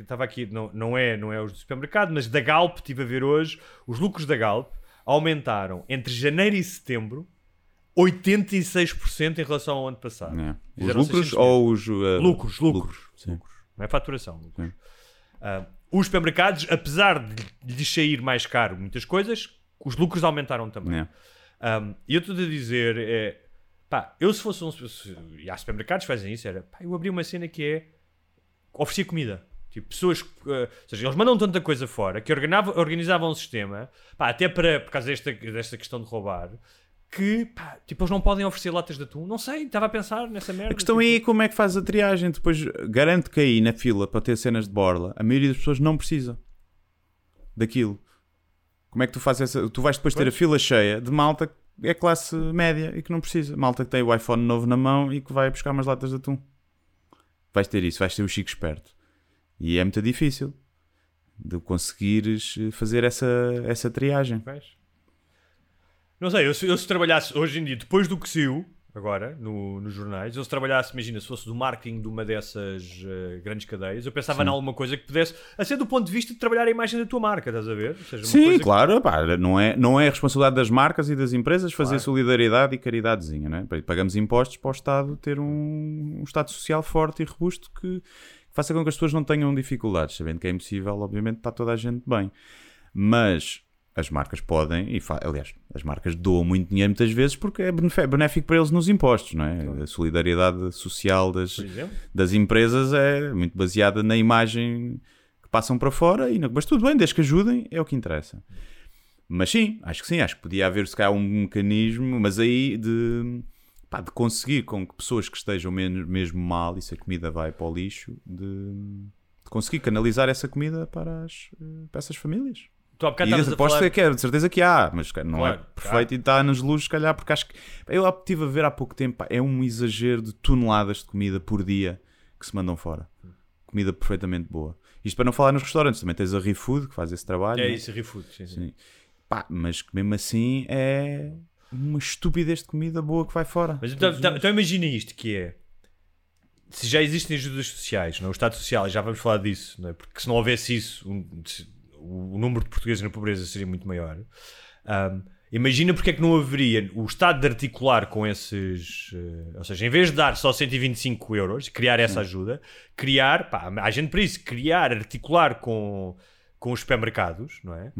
[SPEAKER 2] estava aqui, não, não, é, não é os do supermercado, mas da Galp, estive a ver hoje, os lucros da Galp aumentaram entre janeiro e setembro 86% em relação ao ano passado.
[SPEAKER 1] É. Os
[SPEAKER 2] Fizeram
[SPEAKER 1] lucros
[SPEAKER 2] 600 mil.
[SPEAKER 1] ou os. ah,
[SPEAKER 2] Lucros, lucros. Lucros. Não é faturação. Lucros. Ah, os supermercados, apesar de lhes sair mais caro muitas coisas, os lucros aumentaram também.
[SPEAKER 1] É.
[SPEAKER 2] Um, e eu estou a dizer, é, Pá, eu se fosse um. se- E há supermercados que fazem isso, era. Pá, eu abri uma cena que é. oferecer comida. Tipo, pessoas. eh, ou seja, eles mandam tanta coisa fora que organizavam, organizavam um sistema, pá, até para, por causa desta, desta questão de roubar, que, pá, tipo, eles não podem oferecer latas de atum. Não sei, estava a pensar nessa merda.
[SPEAKER 1] A questão
[SPEAKER 2] tipo,
[SPEAKER 1] aí é como é que faz a triagem. Depois, garanto que aí na fila para ter cenas de borla, a maioria das pessoas não precisa daquilo. Como é que tu fazes essa. Tu vais depois ter a fila cheia de malta que é classe média e que não precisa. Malta que tem o iPhone novo na mão e que vai buscar umas latas de atum. Vais ter isso, vais ter o chico esperto. E é muito difícil de conseguires fazer essa, essa triagem.
[SPEAKER 2] Não sei, eu se, eu se trabalhasse hoje em dia, depois do que saiu, agora, no, nos jornais, eu se trabalhasse, imagina, se fosse do marketing de uma dessas eh, grandes cadeias, eu pensava em alguma coisa que pudesse, a ser do ponto de vista de trabalhar a imagem da tua marca, estás a ver? Seja,
[SPEAKER 1] Sim,
[SPEAKER 2] coisa que-
[SPEAKER 1] claro, pá, não, é, não é a responsabilidade das marcas e das empresas fazer
[SPEAKER 2] Claro.
[SPEAKER 1] solidariedade e caridadezinha, não é? Pagamos impostos para o Estado ter um, um Estado social forte e robusto que faça com que as pessoas não tenham dificuldades, sabendo que é impossível, obviamente, está toda a gente bem. Mas as marcas podem, e aliás, as marcas doam muito dinheiro muitas vezes porque é benef- benéfico para eles nos impostos, não é? A solidariedade social das, das empresas é muito baseada na imagem que passam para fora, e não, mas tudo bem, desde que ajudem, é o que interessa. Mas sim, acho que sim, acho que podia haver se calhar um mecanismo, mas aí de, pá, de conseguir com que pessoas que estejam menos, mesmo mal e se a comida vai para o lixo, de, de conseguir canalizar essa comida para, as, eh, para essas famílias.
[SPEAKER 2] Tu há bocado
[SPEAKER 1] E aposto
[SPEAKER 2] falar...
[SPEAKER 1] que é, de certeza que há, mas não
[SPEAKER 2] Claro,
[SPEAKER 1] é perfeito e está nos luzes, se calhar, porque acho que. Eu estive a ver há pouco tempo, pá, é um exagero de toneladas de comida por dia que se mandam fora. Comida perfeitamente boa. Isto para não falar nos restaurantes, também tens a ReFood que faz esse trabalho.
[SPEAKER 2] É
[SPEAKER 1] né?
[SPEAKER 2] isso, ReFood, sim, sim.
[SPEAKER 1] Sim. Pá, mas mesmo assim é uma estupidez de comida boa que vai fora.
[SPEAKER 2] Mas então, então, então imagina isto, que é... Se já existem ajudas sociais, não é? o Estado Social, já vamos falar disso, não é? porque se não houvesse isso, um- se- o, o número de portugueses na pobreza seria muito maior. Ahm, imagina porque é que não haveria o Estado de articular com esses... eh, ou seja, em vez de dar só 125 euros, criar essa ajuda, criar, pá, há gente para isso, criar, articular com, com os supermercados, não é?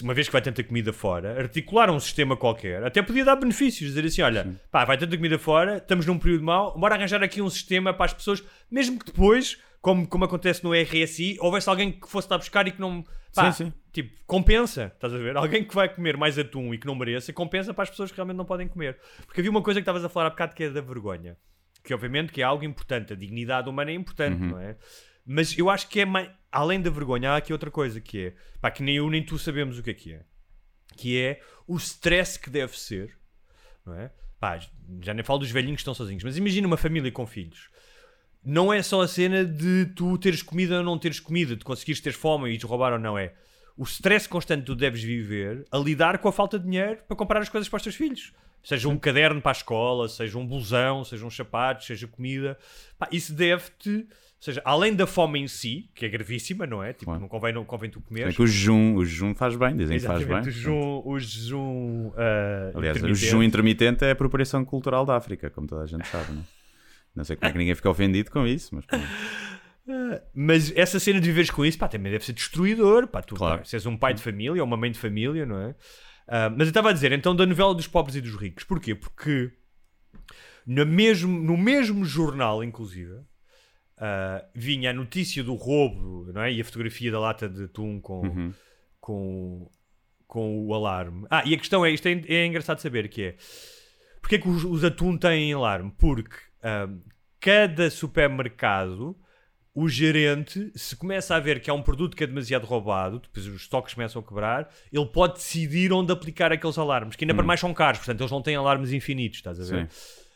[SPEAKER 2] Uma vez que vai tanta comida fora, articular um sistema qualquer, até podia dar benefícios, dizer assim, olha, pá, vai tanta comida fora, estamos num período mau, bora arranjar aqui um sistema para as pessoas, mesmo que depois, como, como acontece no RSI, houvesse alguém que fosse lá buscar e que não... Pá,
[SPEAKER 1] Sim, sim.
[SPEAKER 2] Tipo, compensa, estás a ver? Alguém que vai comer mais atum e que não mereça, compensa para as pessoas que realmente não podem comer. Porque havia uma coisa que estavas a falar há bocado que é da vergonha. Que obviamente que é algo importante, a dignidade humana é importante, não é? Mas eu acho que é mais... Além da vergonha, há aqui outra coisa que é... Pá, que nem eu nem tu sabemos o que é que é. Que é o stress que deve ser, não é? Pá, já nem falo dos velhinhos que estão sozinhos, mas imagina uma família com filhos. Não é só a cena de tu teres comida ou não teres comida, de conseguires ter fome e te roubar ou não, é o stress constante que tu deves viver a lidar com a falta de dinheiro para comprar as coisas para os teus filhos. Seja um caderno para a escola, seja um blusão, seja uns sapatos, seja comida. Pá, isso deve-te, ou seja, além da fome em si, que é gravíssima, não é? Tipo,
[SPEAKER 1] Claro.
[SPEAKER 2] não convém, não convém tu
[SPEAKER 1] Bem
[SPEAKER 2] comeres.
[SPEAKER 1] que o jejum, o jejum faz bem, dizem que faz bem.
[SPEAKER 2] o jejum, o jejum ah,
[SPEAKER 1] Aliás, o jejum intermitente é a apropriação cultural da África, como toda a gente sabe, não é? [LAUGHS] Não sei como é que ninguém fica ofendido com isso, mas pronto.
[SPEAKER 2] Mas essa cena de viveres com isso, pá, também deve ser destruidor. Pá, tu
[SPEAKER 1] Claro.
[SPEAKER 2] pá, se és um pai de família ou uma mãe de família, não é? Ah, mas eu estava a dizer, então, da novela dos pobres e dos ricos. Porquê? Porque no mesmo, no mesmo jornal, inclusive, ah, vinha a notícia do roubo não é? e a fotografia da lata de atum com, com, com o alarme. Ah, e a questão é, isto é, é engraçado saber que é, porque é que os, os atum têm alarme? Porque ah, cada supermercado o gerente, se começa a ver que há um produto que é demasiado roubado, depois os estoques começam a quebrar, ele pode decidir onde aplicar aqueles alarmes, que ainda para mais são caros, portanto eles não têm alarmes infinitos, estás a ver?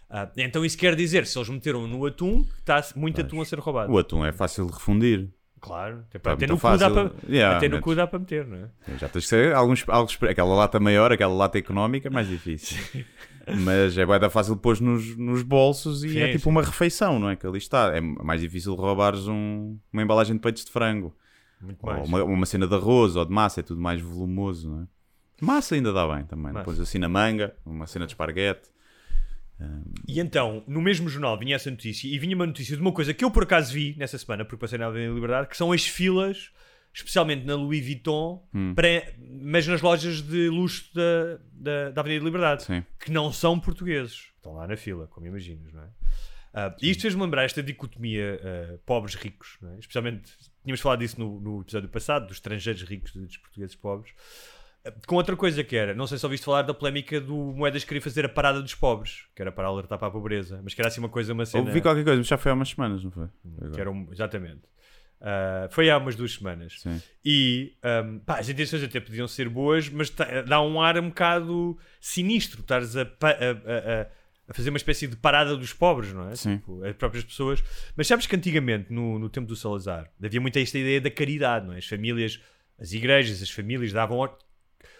[SPEAKER 2] Ah, então isso quer dizer, se eles meteram no atum, que está muito atum a ser roubado.
[SPEAKER 1] O atum é fácil de refundir.
[SPEAKER 2] Claro, até,
[SPEAKER 1] Tá
[SPEAKER 2] até
[SPEAKER 1] muito
[SPEAKER 2] no, cu dá para,
[SPEAKER 1] Yeah,
[SPEAKER 2] até no cu dá para meter, não é?
[SPEAKER 1] Já tens de ser alguns, alguns, aquela lata maior, aquela lata económica, é mais difícil. [LAUGHS] Mas é bué da fácil pôr nos, nos bolsos e
[SPEAKER 2] Sim,
[SPEAKER 1] é tipo
[SPEAKER 2] sim.
[SPEAKER 1] uma refeição, não é? Que ali está. É mais difícil roubares um- uma embalagem de peitos de frango.
[SPEAKER 2] Muito
[SPEAKER 1] Ou
[SPEAKER 2] mais.
[SPEAKER 1] uma, uma cena de arroz ou de massa, é tudo mais volumoso, não é? Massa ainda dá bem também.
[SPEAKER 2] Massa.
[SPEAKER 1] Depois assim na manga, uma cena de esparguete.
[SPEAKER 2] E então, no mesmo jornal vinha essa notícia e vinha uma notícia de uma coisa que eu por acaso vi nessa semana, porque passei na Avenida Liberdade, que são as filas, especialmente na Louis Vuitton,
[SPEAKER 1] Hum.
[SPEAKER 2] para, mas nas lojas de luxo da, da, da Avenida Liberdade,
[SPEAKER 1] Sim.
[SPEAKER 2] que não são portugueses. estão lá na fila, como imaginas, não é? Ah, e isto fez-me lembrar esta dicotomia ah, pobres-ricos, é? especialmente, tínhamos falado disso no, no episódio passado, dos estrangeiros ricos e dos portugueses pobres, com outra coisa que era, não sei se ouviste falar da polémica do Moedas queria fazer a parada dos pobres, que era para alertar para a pobreza, mas que era assim uma coisa, uma cena...
[SPEAKER 1] Ouvi qualquer coisa, mas já foi há umas semanas, não foi?
[SPEAKER 2] Que era um- exatamente. Ah, foi há umas duas semanas.
[SPEAKER 1] Sim.
[SPEAKER 2] E ahm, pá, as intenções até podiam ser boas, mas ta- dá um ar um bocado sinistro estares a- a- a- a fazer uma espécie de parada dos pobres, não é?
[SPEAKER 1] Sim.
[SPEAKER 2] Tipo, as próprias pessoas. Mas sabes que antigamente, no, no tempo do Salazar, havia muito esta ideia da caridade, não é? As famílias, as igrejas, as famílias davam.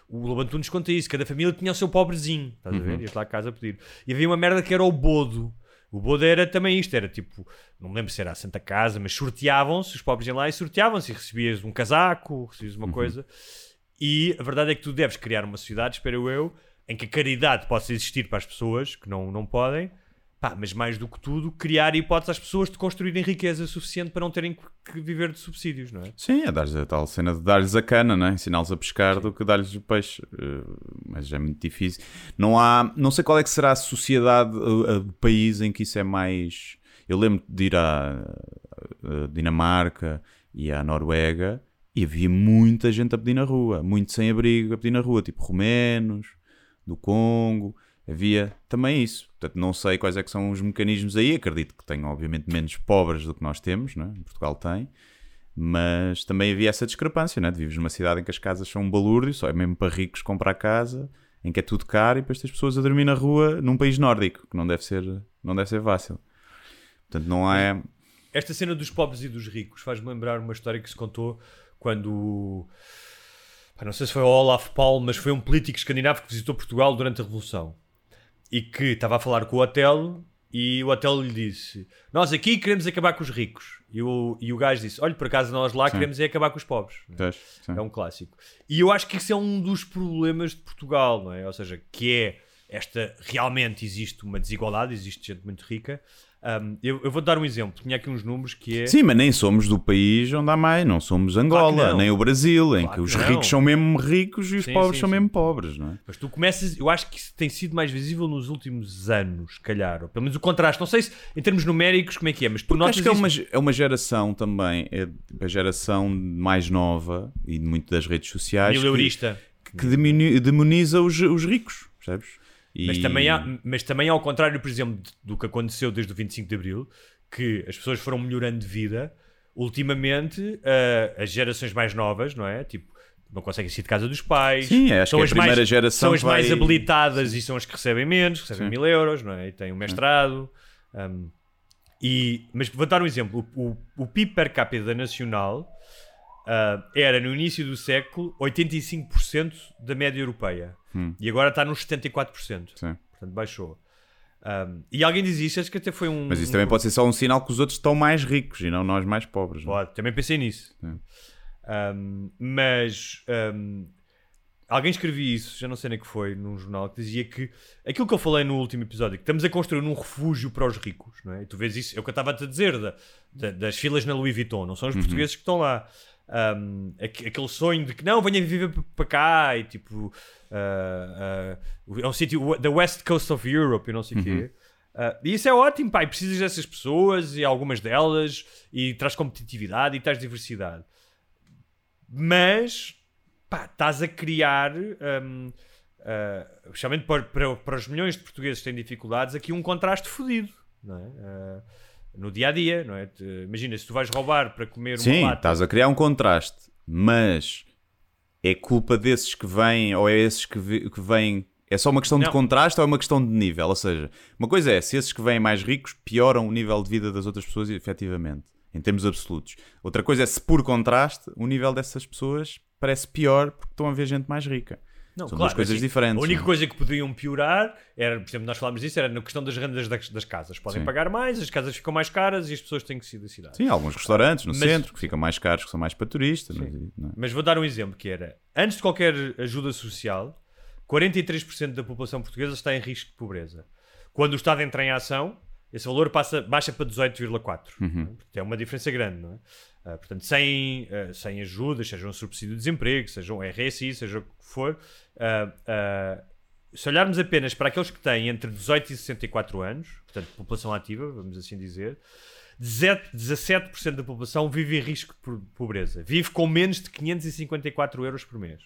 [SPEAKER 2] O Lobantu nos conta isso, cada família tinha o seu pobrezinho, estás a ver? Ias lá a casa a pedir. E havia uma merda que era o bodo. O bodo era também isto, era tipo, não me lembro se era a Santa Casa, mas sorteavam-se, os pobres iam lá e sorteavam-se, e recebias um casaco, recebias uma coisa. E a verdade é que tu deves criar uma sociedade, espero eu, em que a caridade possa existir para as pessoas que não, não podem, pá, mas mais do que tudo, criar hipóteses às pessoas de construírem riqueza suficiente para não terem que viver de subsídios, não é?
[SPEAKER 1] Sim, é dar a tal cena de dar-lhes a cana, né? ensiná-los a pescar do que dar-lhes o peixe. Eh, mas é muito difícil. Não há, não sei qual é que será a sociedade, o o país em que isso é mais. Eu lembro de ir à à Dinamarca e à Noruega e havia muita gente a pedir na rua, muito sem abrigo a pedir na rua, tipo romenos, do Congo. Havia também isso. Portanto, não sei quais é que são os mecanismos aí. Acredito que tenham, obviamente, menos pobres do que nós temos, né? Portugal tem. Mas também havia essa discrepância, né? De vives numa cidade em que as casas são um balúrdio, só é mesmo para ricos comprar casa, em que é tudo caro e depois tens pessoas a dormir na rua num país nórdico, que não deve ser, não deve ser fácil. Portanto, não é.
[SPEAKER 2] Esta cena dos pobres e dos ricos faz-me lembrar uma história que se contou quando. não sei se foi o Olaf Palme, mas foi um político escandinavo que visitou Portugal durante a Revolução e que estava a falar com o Otelo e o Otelo lhe disse: Nós aqui queremos acabar com os ricos. E o, e o gajo disse: Olha, por acaso nós lá queremos é acabar com os pobres.
[SPEAKER 1] Sim.
[SPEAKER 2] É um clássico. E eu acho que isso é um dos problemas de Portugal, não é? Ou seja, que é esta. Realmente existe uma desigualdade, existe gente muito rica. Um, eu, eu vou dar um exemplo. Tinha aqui uns números que é.
[SPEAKER 1] Sim, mas nem somos do país onde há mais, não somos Angola,
[SPEAKER 2] Claro não.
[SPEAKER 1] nem o Brasil, em
[SPEAKER 2] Claro
[SPEAKER 1] que os
[SPEAKER 2] que não.
[SPEAKER 1] ricos são mesmo ricos e os
[SPEAKER 2] Sim,
[SPEAKER 1] pobres
[SPEAKER 2] sim,
[SPEAKER 1] são
[SPEAKER 2] sim.
[SPEAKER 1] mesmo pobres, não é?
[SPEAKER 2] Mas tu começas, eu acho que isso tem sido mais visível nos últimos anos, se calhar. Ou pelo menos o contraste. Não sei se em termos numéricos como é que é, mas tu
[SPEAKER 1] Porque
[SPEAKER 2] notas
[SPEAKER 1] acho que é uma, é uma geração também, é a geração mais nova e muito das redes sociais que,
[SPEAKER 2] mileurista.
[SPEAKER 1] que diminu- demoniza os, os ricos, percebes? E-
[SPEAKER 2] Mas, também há, mas também ao contrário, por exemplo, do que aconteceu desde o 25 de Abril, que as pessoas foram melhorando de vida, ultimamente ah, as gerações mais novas, não é? Tipo, não conseguem sair de casa dos pais.
[SPEAKER 1] Sim, acho
[SPEAKER 2] são
[SPEAKER 1] que é a
[SPEAKER 2] as
[SPEAKER 1] primeira
[SPEAKER 2] mais,
[SPEAKER 1] geração
[SPEAKER 2] São as
[SPEAKER 1] vai-
[SPEAKER 2] mais habilitadas e são as que recebem menos, recebem mil euros, não é? E têm um mestrado. um, e, mas vou dar um exemplo. O, o, o PIB per capita nacional ah, era no início do século 85% da média europeia. E agora está nos 74%.
[SPEAKER 1] Sim.
[SPEAKER 2] Portanto, baixou. Um, e alguém diz isto, acho que até foi um.
[SPEAKER 1] Mas isso
[SPEAKER 2] um-
[SPEAKER 1] também pode ser só um sinal que os outros estão mais ricos e não nós mais pobres. não é?
[SPEAKER 2] Pode, também pensei nisso. Um, mas um, alguém escrevia isso, já não sei nem que foi, num jornal, que dizia que aquilo que eu falei no último episódio, que estamos a construir um refúgio para os ricos, não é? E tu vês isso, é o que eu estava a dizer, da, da- das filas na Louis Vuitton, não são os portugueses que estão lá. Um, aque- aquele sonho de que não, venha viver para cá e tipo ah, ah, é um sítio, the West Coast of Europe e não sei o quê. Ah, e isso é ótimo, pá, e precisas dessas pessoas e algumas delas e traz competitividade e traz diversidade mas pá, estás a criar, hum, ah, especialmente para, para, para os milhões de portugueses que têm dificuldades, aqui um contraste fodido, não é? Ah, no dia a dia, não é? Te- imagina, se tu vais roubar para comer
[SPEAKER 1] Sim,
[SPEAKER 2] uma lata.
[SPEAKER 1] estás a criar um contraste, mas é culpa desses que vêm ou é esses que, vi- que vêm. É só uma questão de
[SPEAKER 2] Não.
[SPEAKER 1] contraste ou é uma questão de nível? Ou seja, uma coisa é, se esses que vêm mais ricos pioram o nível de vida das outras pessoas, efetivamente, em termos absolutos. Outra coisa é se, por contraste, o nível dessas pessoas parece pior porque estão a ver gente mais rica.
[SPEAKER 2] Não,
[SPEAKER 1] São
[SPEAKER 2] claro,
[SPEAKER 1] duas coisas
[SPEAKER 2] assim,
[SPEAKER 1] diferentes.
[SPEAKER 2] A única
[SPEAKER 1] não é?
[SPEAKER 2] coisa que poderiam piorar era, por exemplo, nós falámos disso, era na questão das rendas das, das casas. Podem
[SPEAKER 1] Sim.
[SPEAKER 2] pagar mais, as casas ficam mais caras e as pessoas têm que sair da cidade.
[SPEAKER 1] Sim, alguns restaurantes no
[SPEAKER 2] Mas-
[SPEAKER 1] centro que ficam mais caros, que são mais para turistas. mas- é?
[SPEAKER 2] Mas vou dar um exemplo que era, antes de qualquer ajuda social, 43% da população portuguesa está em risco de pobreza. Quando o Estado entra em ação, esse valor passa, baixa para 18,4.
[SPEAKER 1] Uhum.
[SPEAKER 2] É uma diferença grande, não é? Ah, portanto, sem, ah, sem ajudas, seja um subsídio de desemprego, seja um RSI, seja o que for, ah, se olharmos apenas para aqueles que têm entre 18 e 64 anos, portanto, população ativa, vamos assim dizer, 17% da população vive em risco de pobreza. Vive com menos de 554 euros por mês.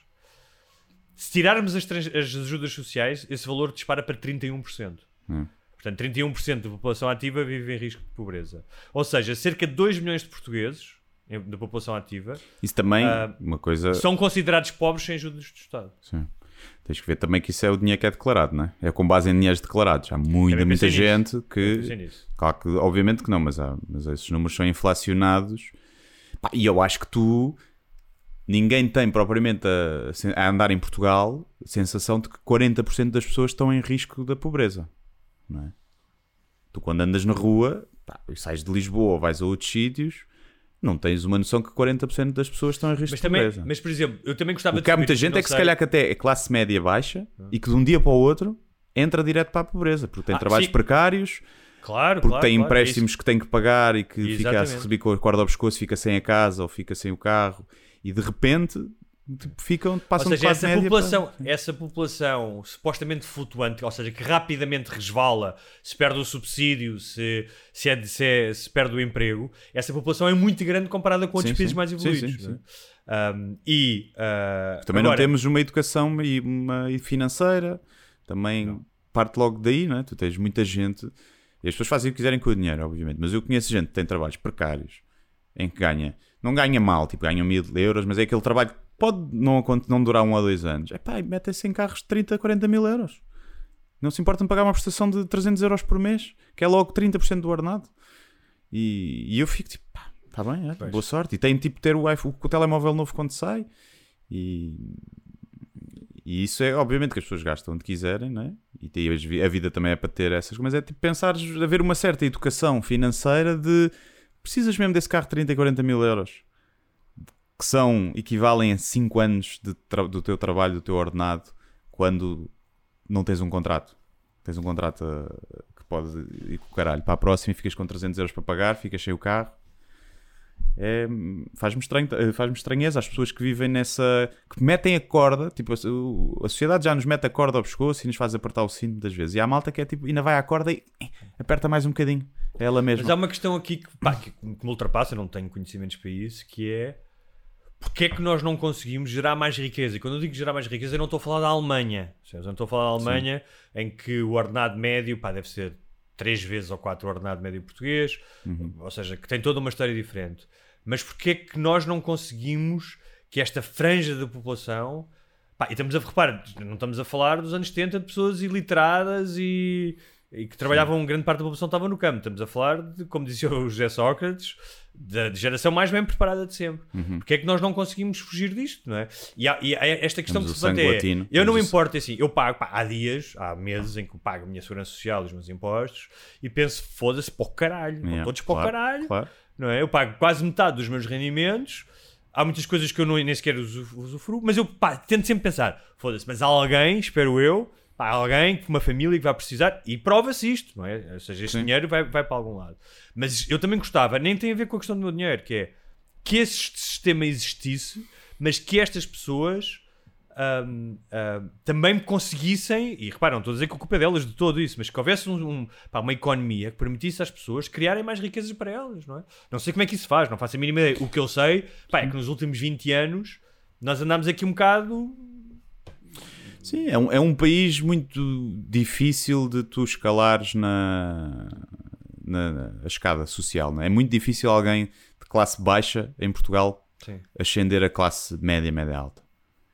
[SPEAKER 2] Se tirarmos as, as ajudas sociais, esse valor dispara para 31%.
[SPEAKER 1] Hum.
[SPEAKER 2] Portanto, 31% da população ativa vive em risco de pobreza. Ou seja, cerca de 2 milhões de portugueses da população ativa
[SPEAKER 1] Isso também,
[SPEAKER 2] Ah,
[SPEAKER 1] uma coisa.
[SPEAKER 2] são considerados pobres sem ajudas do Estado.
[SPEAKER 1] Sim. Tens que ver também que isso é o dinheiro que é declarado, não é? É com base em dinheiros declarados. Há muita, muita gente
[SPEAKER 2] nisso.
[SPEAKER 1] Que. Claro que, obviamente que não, mas, há, mas esses números são inflacionados. Pá, e eu acho que tu. Ninguém tem propriamente a, a andar em Portugal a sensação de que 40% das pessoas estão em risco da pobreza. Não é? Tu, quando andas na rua, pá, sais de Lisboa ou vais a outros sítios, não tens uma noção que 40% das pessoas estão em risco
[SPEAKER 2] Mas
[SPEAKER 1] de
[SPEAKER 2] também,
[SPEAKER 1] pobreza.
[SPEAKER 2] mas por exemplo, eu também gostava
[SPEAKER 1] O que há
[SPEAKER 2] de
[SPEAKER 1] muita
[SPEAKER 2] saber,
[SPEAKER 1] gente
[SPEAKER 2] não
[SPEAKER 1] é que se
[SPEAKER 2] sei-
[SPEAKER 1] calhar que até é classe média baixa e que de um dia para o outro entra direto para a pobreza, porque tem
[SPEAKER 2] Ah,
[SPEAKER 1] trabalhos
[SPEAKER 2] sim.
[SPEAKER 1] precários,
[SPEAKER 2] Claro,
[SPEAKER 1] porque
[SPEAKER 2] claro,
[SPEAKER 1] tem
[SPEAKER 2] claro, é
[SPEAKER 1] empréstimos que tem que pagar e que fica a receber com a corda ao pescoço, fica sem a casa ou fica sem o carro e de repente tipo, ficam, passam
[SPEAKER 2] Ou seja, essa população,
[SPEAKER 1] para...
[SPEAKER 2] essa população supostamente flutuante, ou seja, que rapidamente resvala, se perde o subsídio, se, se, é se, é- se perde o emprego, essa população é muito grande comparada com outros
[SPEAKER 1] Sim,
[SPEAKER 2] países
[SPEAKER 1] sim.
[SPEAKER 2] mais evoluídos.
[SPEAKER 1] sim,
[SPEAKER 2] não é? Um, e uh,
[SPEAKER 1] Também não
[SPEAKER 2] agora,
[SPEAKER 1] temos uma educação e uma financeira, também parte logo daí, não é? Tu tens muita gente e as pessoas fazem o que quiserem com o dinheiro, obviamente, mas eu conheço gente que tem trabalhos precários em que ganha, não ganha mal, tipo ganha mil euros, mas é aquele trabalho que pode não, não durar um ou dois anos. É pá, metem-se em carros de 30, 40 mil euros. Não se importam pagar uma prestação de 300 euros por mês, que é logo 30% do ordenado. E, e eu fico tipo, pá, está bem,
[SPEAKER 2] Pois.
[SPEAKER 1] boa sorte. E tem tipo de ter o, iPhone, o telemóvel novo quando sai. E, e isso é obviamente que as pessoas gastam onde quiserem, né? E a vida também é para ter essas coisas, mas é tipo pensar haver uma certa educação financeira de precisas mesmo desse carro de 30 e 40 mil euros que são equivalem a 5 anos do teu trabalho, do teu ordenado, quando não tens um contrato. Tens um contrato uh, que pode ir com o caralho para a próxima e ficas com 300 euros para pagar, ficas sem o carro. É, faz-me estranho, eh, faz-me estranheza as pessoas que vivem nessa. que metem a corda, tipo, a, a sociedade já nos mete a corda ao pescoço e nos faz apertar o cinto muitas vezes. E há a malta que é tipo, ainda vai à corda e eh, aperta mais um bocadinho. É ela mesma.
[SPEAKER 2] Mas há uma questão aqui que, pá, que me ultrapassa, não tenho conhecimentos para isso, que é porque é que nós não conseguimos gerar mais riqueza? E quando eu digo gerar mais riqueza, eu não estou a falar da Alemanha. Eu não estou a falar da Alemanha em que o ordenado médio pá, deve ser três vezes ou quatro o ordenado médio português, ou seja, que tem toda uma história diferente. Mas porque é que nós não conseguimos que esta franja da população. Pá, e estamos a reparar, não estamos a falar dos anos 70 de pessoas iliteradas e, e que trabalhavam, grande parte da população estava no campo. Estamos a falar de, como dizia o José Sócrates, da geração mais bem preparada de sempre. Porque é que nós não conseguimos fugir disto, não é? E, há, e há esta questão
[SPEAKER 1] Temos
[SPEAKER 2] que se levanta é,
[SPEAKER 1] latino,
[SPEAKER 2] eu não me importo, assim, eu pago, pá, há dias, há meses em que eu pago a minha segurança social, os meus impostos, e penso, foda-se, para o caralho,
[SPEAKER 1] Yeah,
[SPEAKER 2] todos para o
[SPEAKER 1] claro,
[SPEAKER 2] caralho,
[SPEAKER 1] claro.
[SPEAKER 2] não é? Eu pago quase metade dos meus rendimentos. Há muitas coisas que eu não, nem sequer usu- usufruo, mas eu pá, tento sempre pensar: foda-se, mas há alguém, espero eu, há alguém, uma família que vai precisar, e prova-se isto, não é? Ou seja, este
[SPEAKER 1] Sim.
[SPEAKER 2] dinheiro vai, vai para algum lado. Mas eu também gostava, nem tem a ver com a questão do meu dinheiro, que é que esse sistema existisse, mas que estas pessoas ahm, ahm, também conseguissem, e reparam, não estou a dizer que a culpa é delas de todo isso, mas que houvesse um- um- pá, uma economia que permitisse às pessoas criarem mais riquezas para elas, não é? Não sei como é que isso se faz, não faço a mínima ideia. O que eu sei pá, é que nos últimos 20 anos nós andámos aqui um bocado.
[SPEAKER 1] Sim, é um, é um país muito difícil de tu escalares na, na, na escada social. Não é? é muito difícil alguém de classe baixa em Portugal
[SPEAKER 2] Sim.
[SPEAKER 1] ascender a classe média, média alta.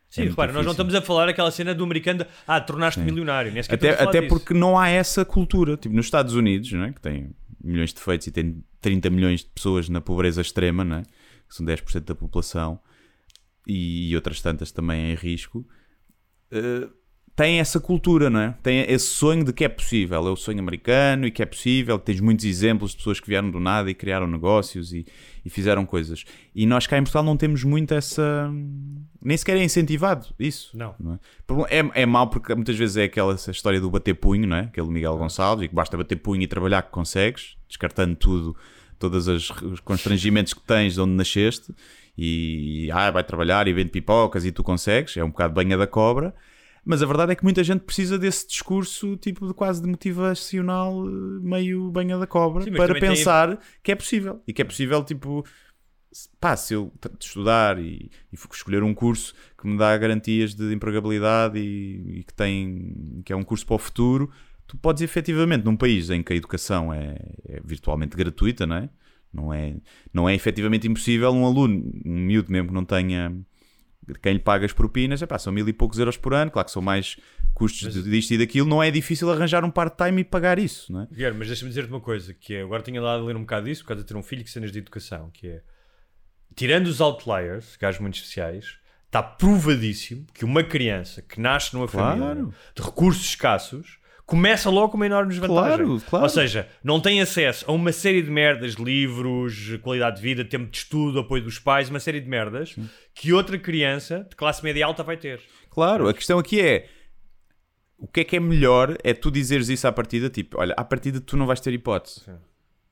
[SPEAKER 2] Sim,
[SPEAKER 1] É
[SPEAKER 2] repara, nós não estamos a falar aquela cena do americano de ah, tornaste milionário. Nem
[SPEAKER 1] Até, até
[SPEAKER 2] disso.
[SPEAKER 1] porque não há essa cultura. Tipo, nos Estados Unidos, não é? que tem milhões de defeitos e tem 30 milhões de pessoas na pobreza extrema, não é? que são 10% da população, e, outras tantas também em risco, eh, tem essa cultura, não é? Tem esse sonho de que é possível. É o sonho americano e que é possível. Tens muitos exemplos de pessoas que vieram do nada e criaram negócios e, e fizeram coisas. E nós cá em Portugal não temos muito essa. Nem sequer é incentivado isso.
[SPEAKER 2] Não.
[SPEAKER 1] é? Por- É, é mau porque muitas vezes é aquela história do bater punho, não é? Aquele Miguel Gonçalves, e que basta bater punho e trabalhar que consegues, descartando tudo, todos os constrangimentos que tens de onde nasceste, e ah, vai trabalhar e vende pipocas e tu consegues, é um bocado banha da cobra, Mas a verdade é que muita gente precisa desse discurso tipo de quase de motivacional eh, meio banha da cobra
[SPEAKER 2] Sim,
[SPEAKER 1] para
[SPEAKER 2] também tem-
[SPEAKER 1] pensar que é possível. E que é possível, tipo, se- pá, se eu estudar e, e escolher um curso que me dá garantias de empregabilidade e, e que tem que é um curso para o futuro, tu podes efetivamente, num país em que a educação é, é virtualmente gratuita, não é? Não é, não é efetivamente impossível um aluno, um miúdo mesmo que não tenha quem lhe paga as propinas, epá, são mil e poucos euros por ano, claro que são mais custos de- disto e daquilo, não é difícil arranjar um part-time e pagar isso, não é?
[SPEAKER 2] Guilherme, mas deixa-me dizer-te uma coisa, que é, agora tinha lá a ler um bocado disso, por causa de ter um filho que cenas de educação, que é, tirando os outliers, gajos muito especiais, está provadíssimo que uma criança que nasce numa
[SPEAKER 1] Claro.
[SPEAKER 2] família de recursos escassos, começa logo com uma enorme desvantagem.
[SPEAKER 1] Claro, claro.
[SPEAKER 2] Ou seja, não tem acesso a uma série de merdas, livros, qualidade de vida, tempo de estudo, apoio dos pais, uma série de merdas, que outra criança de classe média alta vai ter.
[SPEAKER 1] Claro, a questão aqui é o que é que é melhor é tu dizeres isso à partida, tipo, olha, à partida tu não vais ter hipótese.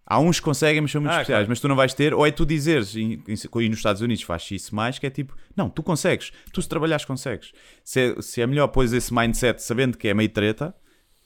[SPEAKER 1] Há uns que conseguem, mas são muito
[SPEAKER 2] Ah,
[SPEAKER 1] especiais,
[SPEAKER 2] claro.
[SPEAKER 1] mas tu não vais ter, ou é tu dizeres, e, e nos Estados Unidos faz isso mais, que é tipo, não, tu consegues, tu se trabalhares consegues. Se é, se é melhor pôs esse mindset sabendo que é meio treta,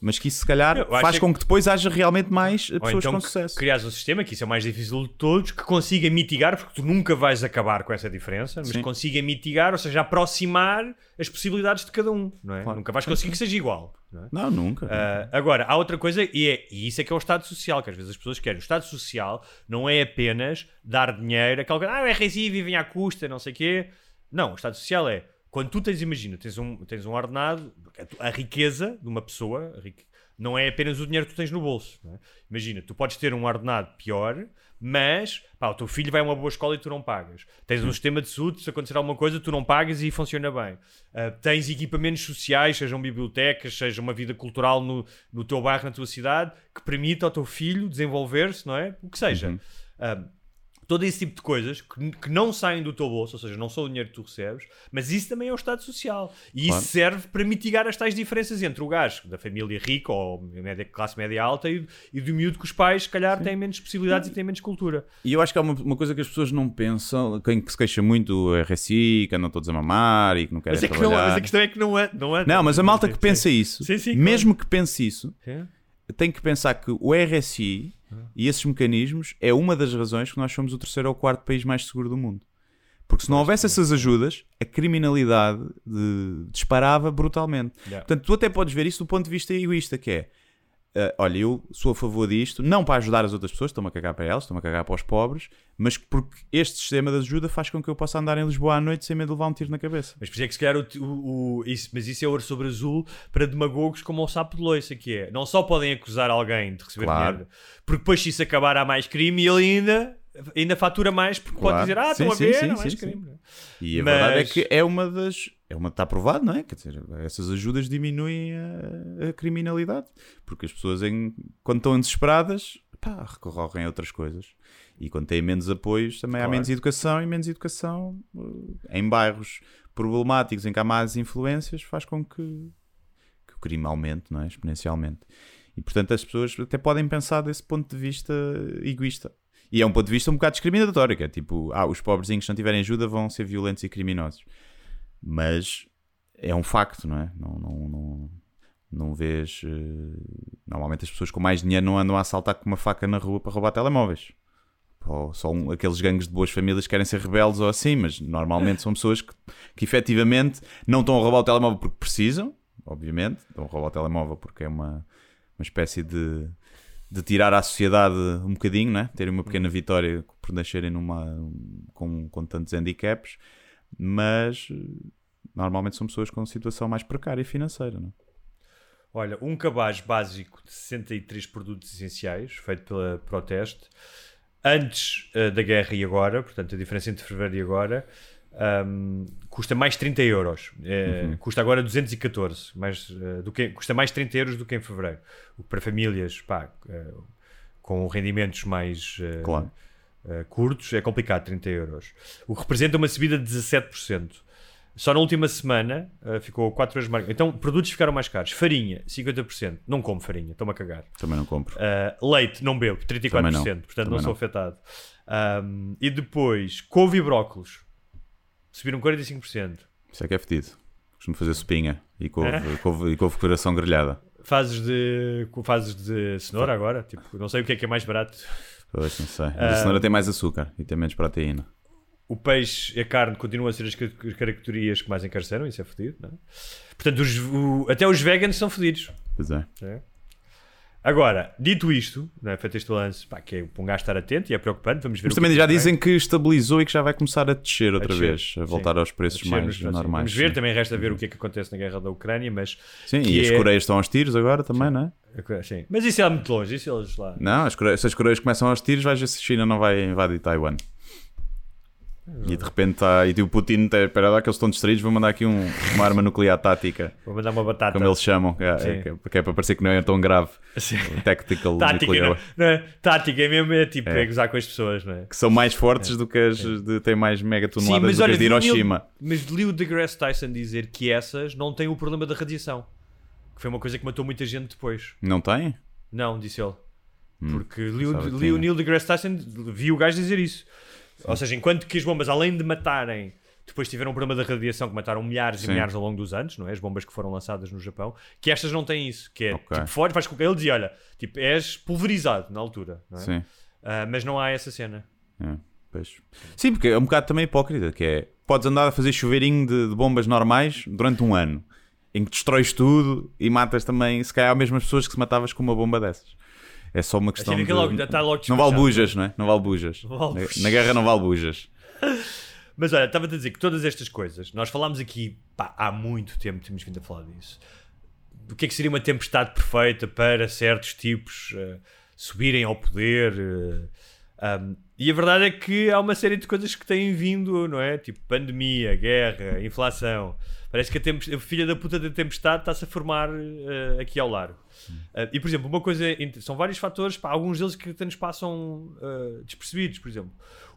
[SPEAKER 1] mas que isso se calhar faz
[SPEAKER 2] é
[SPEAKER 1] com que depois haja realmente mais pessoas
[SPEAKER 2] então
[SPEAKER 1] com
[SPEAKER 2] que
[SPEAKER 1] sucesso.
[SPEAKER 2] criares um sistema, que isso é o mais difícil de todos, que consiga mitigar, porque tu nunca vais acabar com essa diferença, mas
[SPEAKER 1] Sim.
[SPEAKER 2] consiga mitigar, ou seja, aproximar as possibilidades de cada um, não é?
[SPEAKER 1] Claro.
[SPEAKER 2] Nunca vais conseguir que seja igual. Não é?
[SPEAKER 1] Não, nunca.
[SPEAKER 2] Ah, agora, há outra coisa, e, é, e isso é que é o Estado Social, que às vezes as pessoas querem. O Estado Social não é apenas dar dinheiro, aquela coisa, ah, o RSI vivem à custa, não sei o quê. Não, o Estado Social é, quando tu tens, imagina, tens um, tens um ordenado, a tu- a riqueza de uma pessoa, rique- não é apenas o dinheiro que tu tens no bolso. é? Imagina, tu podes ter um ordenado pior, mas pá, o teu filho vai a uma boa escola e tu não pagas. Tens um sistema de saúde, se acontecer alguma coisa, tu não pagas e funciona bem. Ah, tens equipamentos sociais, sejam bibliotecas, seja uma vida cultural no, no teu bairro, na tua cidade, que permita ao teu filho desenvolver-se, não é? O que seja. Ah, todo esse tipo de coisas que, que não saem do teu bolso, ou seja, não são o dinheiro que tu recebes, mas isso também é o Estado Social. E
[SPEAKER 1] Claro.
[SPEAKER 2] isso serve para mitigar as tais diferenças entre o gajo da família rica ou média, classe média alta e, e do miúdo que os pais, se calhar, têm menos possibilidades e têm menos cultura.
[SPEAKER 1] E eu acho que há uma, uma coisa que as pessoas não pensam, quem que se queixa muito do RSI, que andam todos a mamar e que não querem
[SPEAKER 2] Mas, é que não,
[SPEAKER 1] trabalhar.
[SPEAKER 2] mas a questão é que não é. Não, é,
[SPEAKER 1] Não, mas a malta
[SPEAKER 2] Sim,
[SPEAKER 1] que
[SPEAKER 2] sim.
[SPEAKER 1] pensa isso,
[SPEAKER 2] Sim, sim, claro.
[SPEAKER 1] mesmo que pense isso,
[SPEAKER 2] Sim.
[SPEAKER 1] Tem que pensar que o RSI e esses mecanismos é uma das razões que nós somos o terceiro ou quarto país mais seguro do mundo. Porque se não houvesse essas ajudas, a criminalidade de- disparava brutalmente.
[SPEAKER 2] Yeah.
[SPEAKER 1] Portanto, tu até podes ver isso do ponto de vista egoísta, que é ah, olha, eu sou a favor disto, não para ajudar as outras pessoas, estou-me a cagar para elas, estou-me a cagar para os pobres, mas porque este sistema de ajuda faz com que eu possa andar em Lisboa à noite sem medo de levar um tiro na cabeça.
[SPEAKER 2] Mas por isso é que se calhar o, o- o- isso, mas isso é ouro sobre azul para demagogos como o sapo de loiça, que é não só podem acusar alguém de receber
[SPEAKER 1] Claro.
[SPEAKER 2] dinheiro, porque depois se isso acabar há mais crime e ele ainda, ainda fatura mais porque
[SPEAKER 1] Claro.
[SPEAKER 2] pode dizer, ah,
[SPEAKER 1] Sim,
[SPEAKER 2] estão a ver,
[SPEAKER 1] sim,
[SPEAKER 2] há mais
[SPEAKER 1] sim,
[SPEAKER 2] crime.
[SPEAKER 1] sim. E a
[SPEAKER 2] Mas-
[SPEAKER 1] verdade é que é uma das. É uma, está provado, não é? Quer dizer, essas ajudas diminuem a, a criminalidade. Porque as pessoas, em, quando estão desesperadas, pá, recorrem a outras coisas. E quando têm menos apoios, também há
[SPEAKER 2] Claro.
[SPEAKER 1] menos educação. E menos educação eh, em bairros problemáticos, em que há más influências, faz com que, que o crime aumente, não é? Exponencialmente. E portanto, as pessoas até podem pensar desse ponto de vista egoísta. E é um ponto de vista um bocado discriminatório, que é tipo, ah, os pobrezinhos que não tiverem ajuda vão ser violentos e criminosos. Mas é um facto, não é? Não, não, não, não vês. eh, Normalmente as pessoas com mais dinheiro não andam a assaltar com uma faca na rua para roubar telemóveis. Ou só aqueles gangues de boas famílias que querem ser rebeldes ou assim, mas normalmente são pessoas que, que efetivamente não estão a roubar o telemóvel porque precisam, obviamente, estão a roubar o telemóvel porque é uma, uma espécie de, de tirar à sociedade um bocadinho, né? terem uma pequena vitória por nascerem numa, com, com tantos handicaps, mas eh, normalmente são pessoas com situação mais precária financeira. Não? é?
[SPEAKER 2] Olha, um cabaz básico de 63 produtos essenciais, feito pela Proteste, antes eh, da guerra e agora, portanto a diferença entre fevereiro e agora, ahm, custa mais 30 euros. Eh, Custa agora 214, mais, eh, do que, custa mais 30 euros do que em fevereiro. O que para famílias pá, eh, com rendimentos mais eh,
[SPEAKER 1] Claro.
[SPEAKER 2] curtos é complicado, 30 euros. O que representa uma subida de 17%. Só na última semana ficou 4 euros mais. Então, produtos ficaram mais caros. Farinha, 50%. Não como farinha, estou-me a cagar.
[SPEAKER 1] Também não compro.
[SPEAKER 2] Uh, leite, não bebo, 34%,
[SPEAKER 1] Também não.
[SPEAKER 2] portanto
[SPEAKER 1] Também
[SPEAKER 2] não sou
[SPEAKER 1] não.
[SPEAKER 2] afetado. Um, e depois, couve e brócolos subiram 45%.
[SPEAKER 1] Isso é que é fedido. Costumo fazer sopinha e couve, e couve, e couve coração grelhada.
[SPEAKER 2] Fazes de, fazes de cenoura agora? Tipo, não sei o que é que é mais barato.
[SPEAKER 1] Pois, não sei. Mas a cenoura tem mais açúcar e tem menos proteína.
[SPEAKER 2] O peixe e a carne continuam a ser as ca- caracterias que mais encareceram, isso é fodido, não é? Portanto, os- o- até os veganos são fodidos.
[SPEAKER 1] Pois é.
[SPEAKER 2] É. Agora, dito isto, não é? feito este lance, pá, que é para um gajo estar atento e é preocupante, vamos ver
[SPEAKER 1] Mas também
[SPEAKER 2] que
[SPEAKER 1] já
[SPEAKER 2] vem.
[SPEAKER 1] dizem que estabilizou e que já vai começar a descer outra
[SPEAKER 2] descer,
[SPEAKER 1] vez, a voltar
[SPEAKER 2] sim.
[SPEAKER 1] aos preços
[SPEAKER 2] A
[SPEAKER 1] mais
[SPEAKER 2] nos
[SPEAKER 1] normais.
[SPEAKER 2] Vamos ver,
[SPEAKER 1] sim.
[SPEAKER 2] também resta ver o que é que acontece na guerra da Ucrânia, mas.
[SPEAKER 1] Sim, e as
[SPEAKER 2] é-
[SPEAKER 1] Coreias estão aos tiros agora também, não é?
[SPEAKER 2] Sim. Mas isso é muito longe, isso eles lá.
[SPEAKER 1] Não, as Coreias, se as Coreias começam aos tiros, vais ver se a China não vai invadir Taiwan. E de repente está. E o Putin, tá- espera lá que eles estão distraídos, vou mandar aqui um- uma arma nuclear tática, [LAUGHS]
[SPEAKER 2] Vou mandar uma batata.
[SPEAKER 1] como eles chamam, que é,
[SPEAKER 2] Sim.
[SPEAKER 1] que é- que é para parecer que não é tão grave.
[SPEAKER 2] Sim.
[SPEAKER 1] Tactical [LAUGHS]
[SPEAKER 2] Tática,
[SPEAKER 1] nuclear.
[SPEAKER 2] não, não é? Tática é mesmo, é tipo,
[SPEAKER 1] É.
[SPEAKER 2] é gozar com as pessoas, não é?
[SPEAKER 1] Que são mais fortes do que as. De, têm mais mega toneladas
[SPEAKER 2] mas
[SPEAKER 1] do que
[SPEAKER 2] olha,
[SPEAKER 1] as de
[SPEAKER 2] li o Neil-
[SPEAKER 1] Hiroshima.
[SPEAKER 2] mas li o deGrasse Tyson dizer que essas não têm o problema da radiação. Que foi uma coisa que matou muita gente depois.
[SPEAKER 1] Não tem?
[SPEAKER 2] Não, disse ele. Porque li,
[SPEAKER 1] Hum, pensava que
[SPEAKER 2] li o. Neil deGrasse Tyson, vi o gajo dizer isso. Ou seja, enquanto que as bombas, além de matarem, depois tiveram um problema da radiação que mataram milhares
[SPEAKER 1] Sim.
[SPEAKER 2] e milhares ao longo dos anos, não é? As bombas que foram lançadas no Japão, que estas não têm isso. Que é,
[SPEAKER 1] Ok.
[SPEAKER 2] tipo, fora, faz com que ele dizia, olha, tipo, és pulverizado na altura, não é?
[SPEAKER 1] Sim.
[SPEAKER 2] Ah, mas não há essa cena.
[SPEAKER 1] É, pois. Sim, porque é um bocado também hipócrita, que é, podes andar a fazer chuveirinho de, de bombas normais durante um ano, em que destróis tudo e matas também, se calhar, as mesmas pessoas que se matavas com uma bomba dessas. É só uma questão
[SPEAKER 2] Assim
[SPEAKER 1] de...
[SPEAKER 2] logo- logo
[SPEAKER 1] não vale bujas, não é? Não vale bujas.
[SPEAKER 2] Não vale
[SPEAKER 1] Na-
[SPEAKER 2] bujas.
[SPEAKER 1] Na guerra não vale bujas. [LAUGHS]
[SPEAKER 2] Mas olha, estava a dizer que todas estas coisas, nós falámos aqui pá, há muito tempo, temos vindo a falar disso. O que é que seria uma tempestade perfeita para certos tipos eh, subirem ao poder? eh, um, e a verdade é que há uma série de coisas que têm vindo, não é? Tipo pandemia, guerra, inflação. Parece que a, a filha da puta da tempestade está-se a formar eh, aqui ao largo. Eh, e, por exemplo, uma coisa. São vários fatores, pá, alguns deles que até nos passam eh, despercebidos. Por exemplo,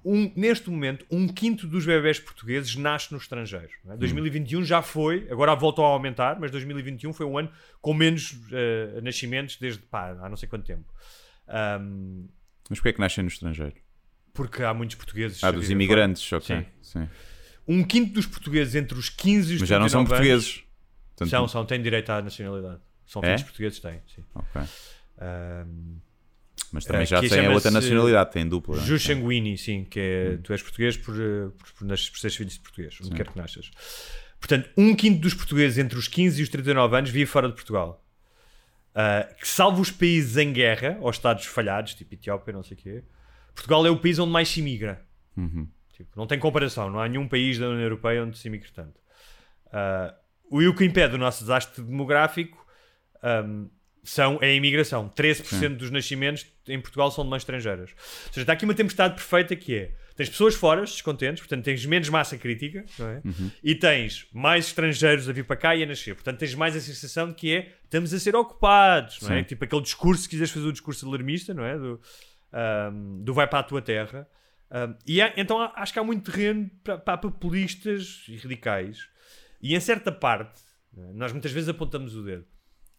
[SPEAKER 2] um- neste momento, um quinto dos bebés portugueses nasce no estrangeiro. é? 2021 já foi, agora voltou a aumentar, mas 2021 foi um ano com menos nascimentos desde pá, há não sei quanto tempo. Ahm,
[SPEAKER 1] Mas porquê é que nascem no estrangeiro?
[SPEAKER 2] Porque há muitos portugueses.
[SPEAKER 1] Ah, dos imigrantes,
[SPEAKER 2] fora.
[SPEAKER 1] ok.
[SPEAKER 2] Sim.
[SPEAKER 1] Sim.
[SPEAKER 2] Um quinto dos portugueses entre os 15 e os
[SPEAKER 1] Mas já não são
[SPEAKER 2] 39 anos-
[SPEAKER 1] portugueses. Portanto,
[SPEAKER 2] São, são, têm direito à nacionalidade. São
[SPEAKER 1] É?
[SPEAKER 2] filhos portugueses, têm. Sim.
[SPEAKER 1] ok.
[SPEAKER 2] Ahm,
[SPEAKER 1] Mas também
[SPEAKER 2] Eh,
[SPEAKER 1] já têm a outra nacionalidade, têm dupla. é?
[SPEAKER 2] Jus sanguini, sim, que é,
[SPEAKER 1] Hum.
[SPEAKER 2] tu és português por, eh, por, por, por seres filho de português, onde quer que nasças. Portanto, um quinto dos portugueses entre os 15 e os 39 anos vive fora de Portugal. Ah, que salvo os países em guerra, ou estados falhados, tipo Etiópia, não sei o quê, Portugal é o país onde mais se imigra.
[SPEAKER 1] Uhum.
[SPEAKER 2] Tipo, não tem comparação, não há nenhum país da União Europeia onde se imigre tanto. O e o que impede o nosso desastre demográfico ahm, são, é a imigração. 13% dos nascimentos em Portugal são de mães estrangeiras. Ou seja, está aqui uma tempestade perfeita que é: tens pessoas fora, descontentes, portanto tens menos massa crítica, é? E tens mais estrangeiros a vir para cá e a nascer. Portanto tens mais a sensação de que é estamos a ser ocupados, é?
[SPEAKER 1] Sim.
[SPEAKER 2] Tipo aquele discurso, se quiseres fazer o discurso alarmista, não é? Do, ahm, do vai para a tua terra. Ahm, e há- então acho que há muito terreno para, para populistas e radicais. E em certa parte, não é? nós muitas vezes apontamos o dedo.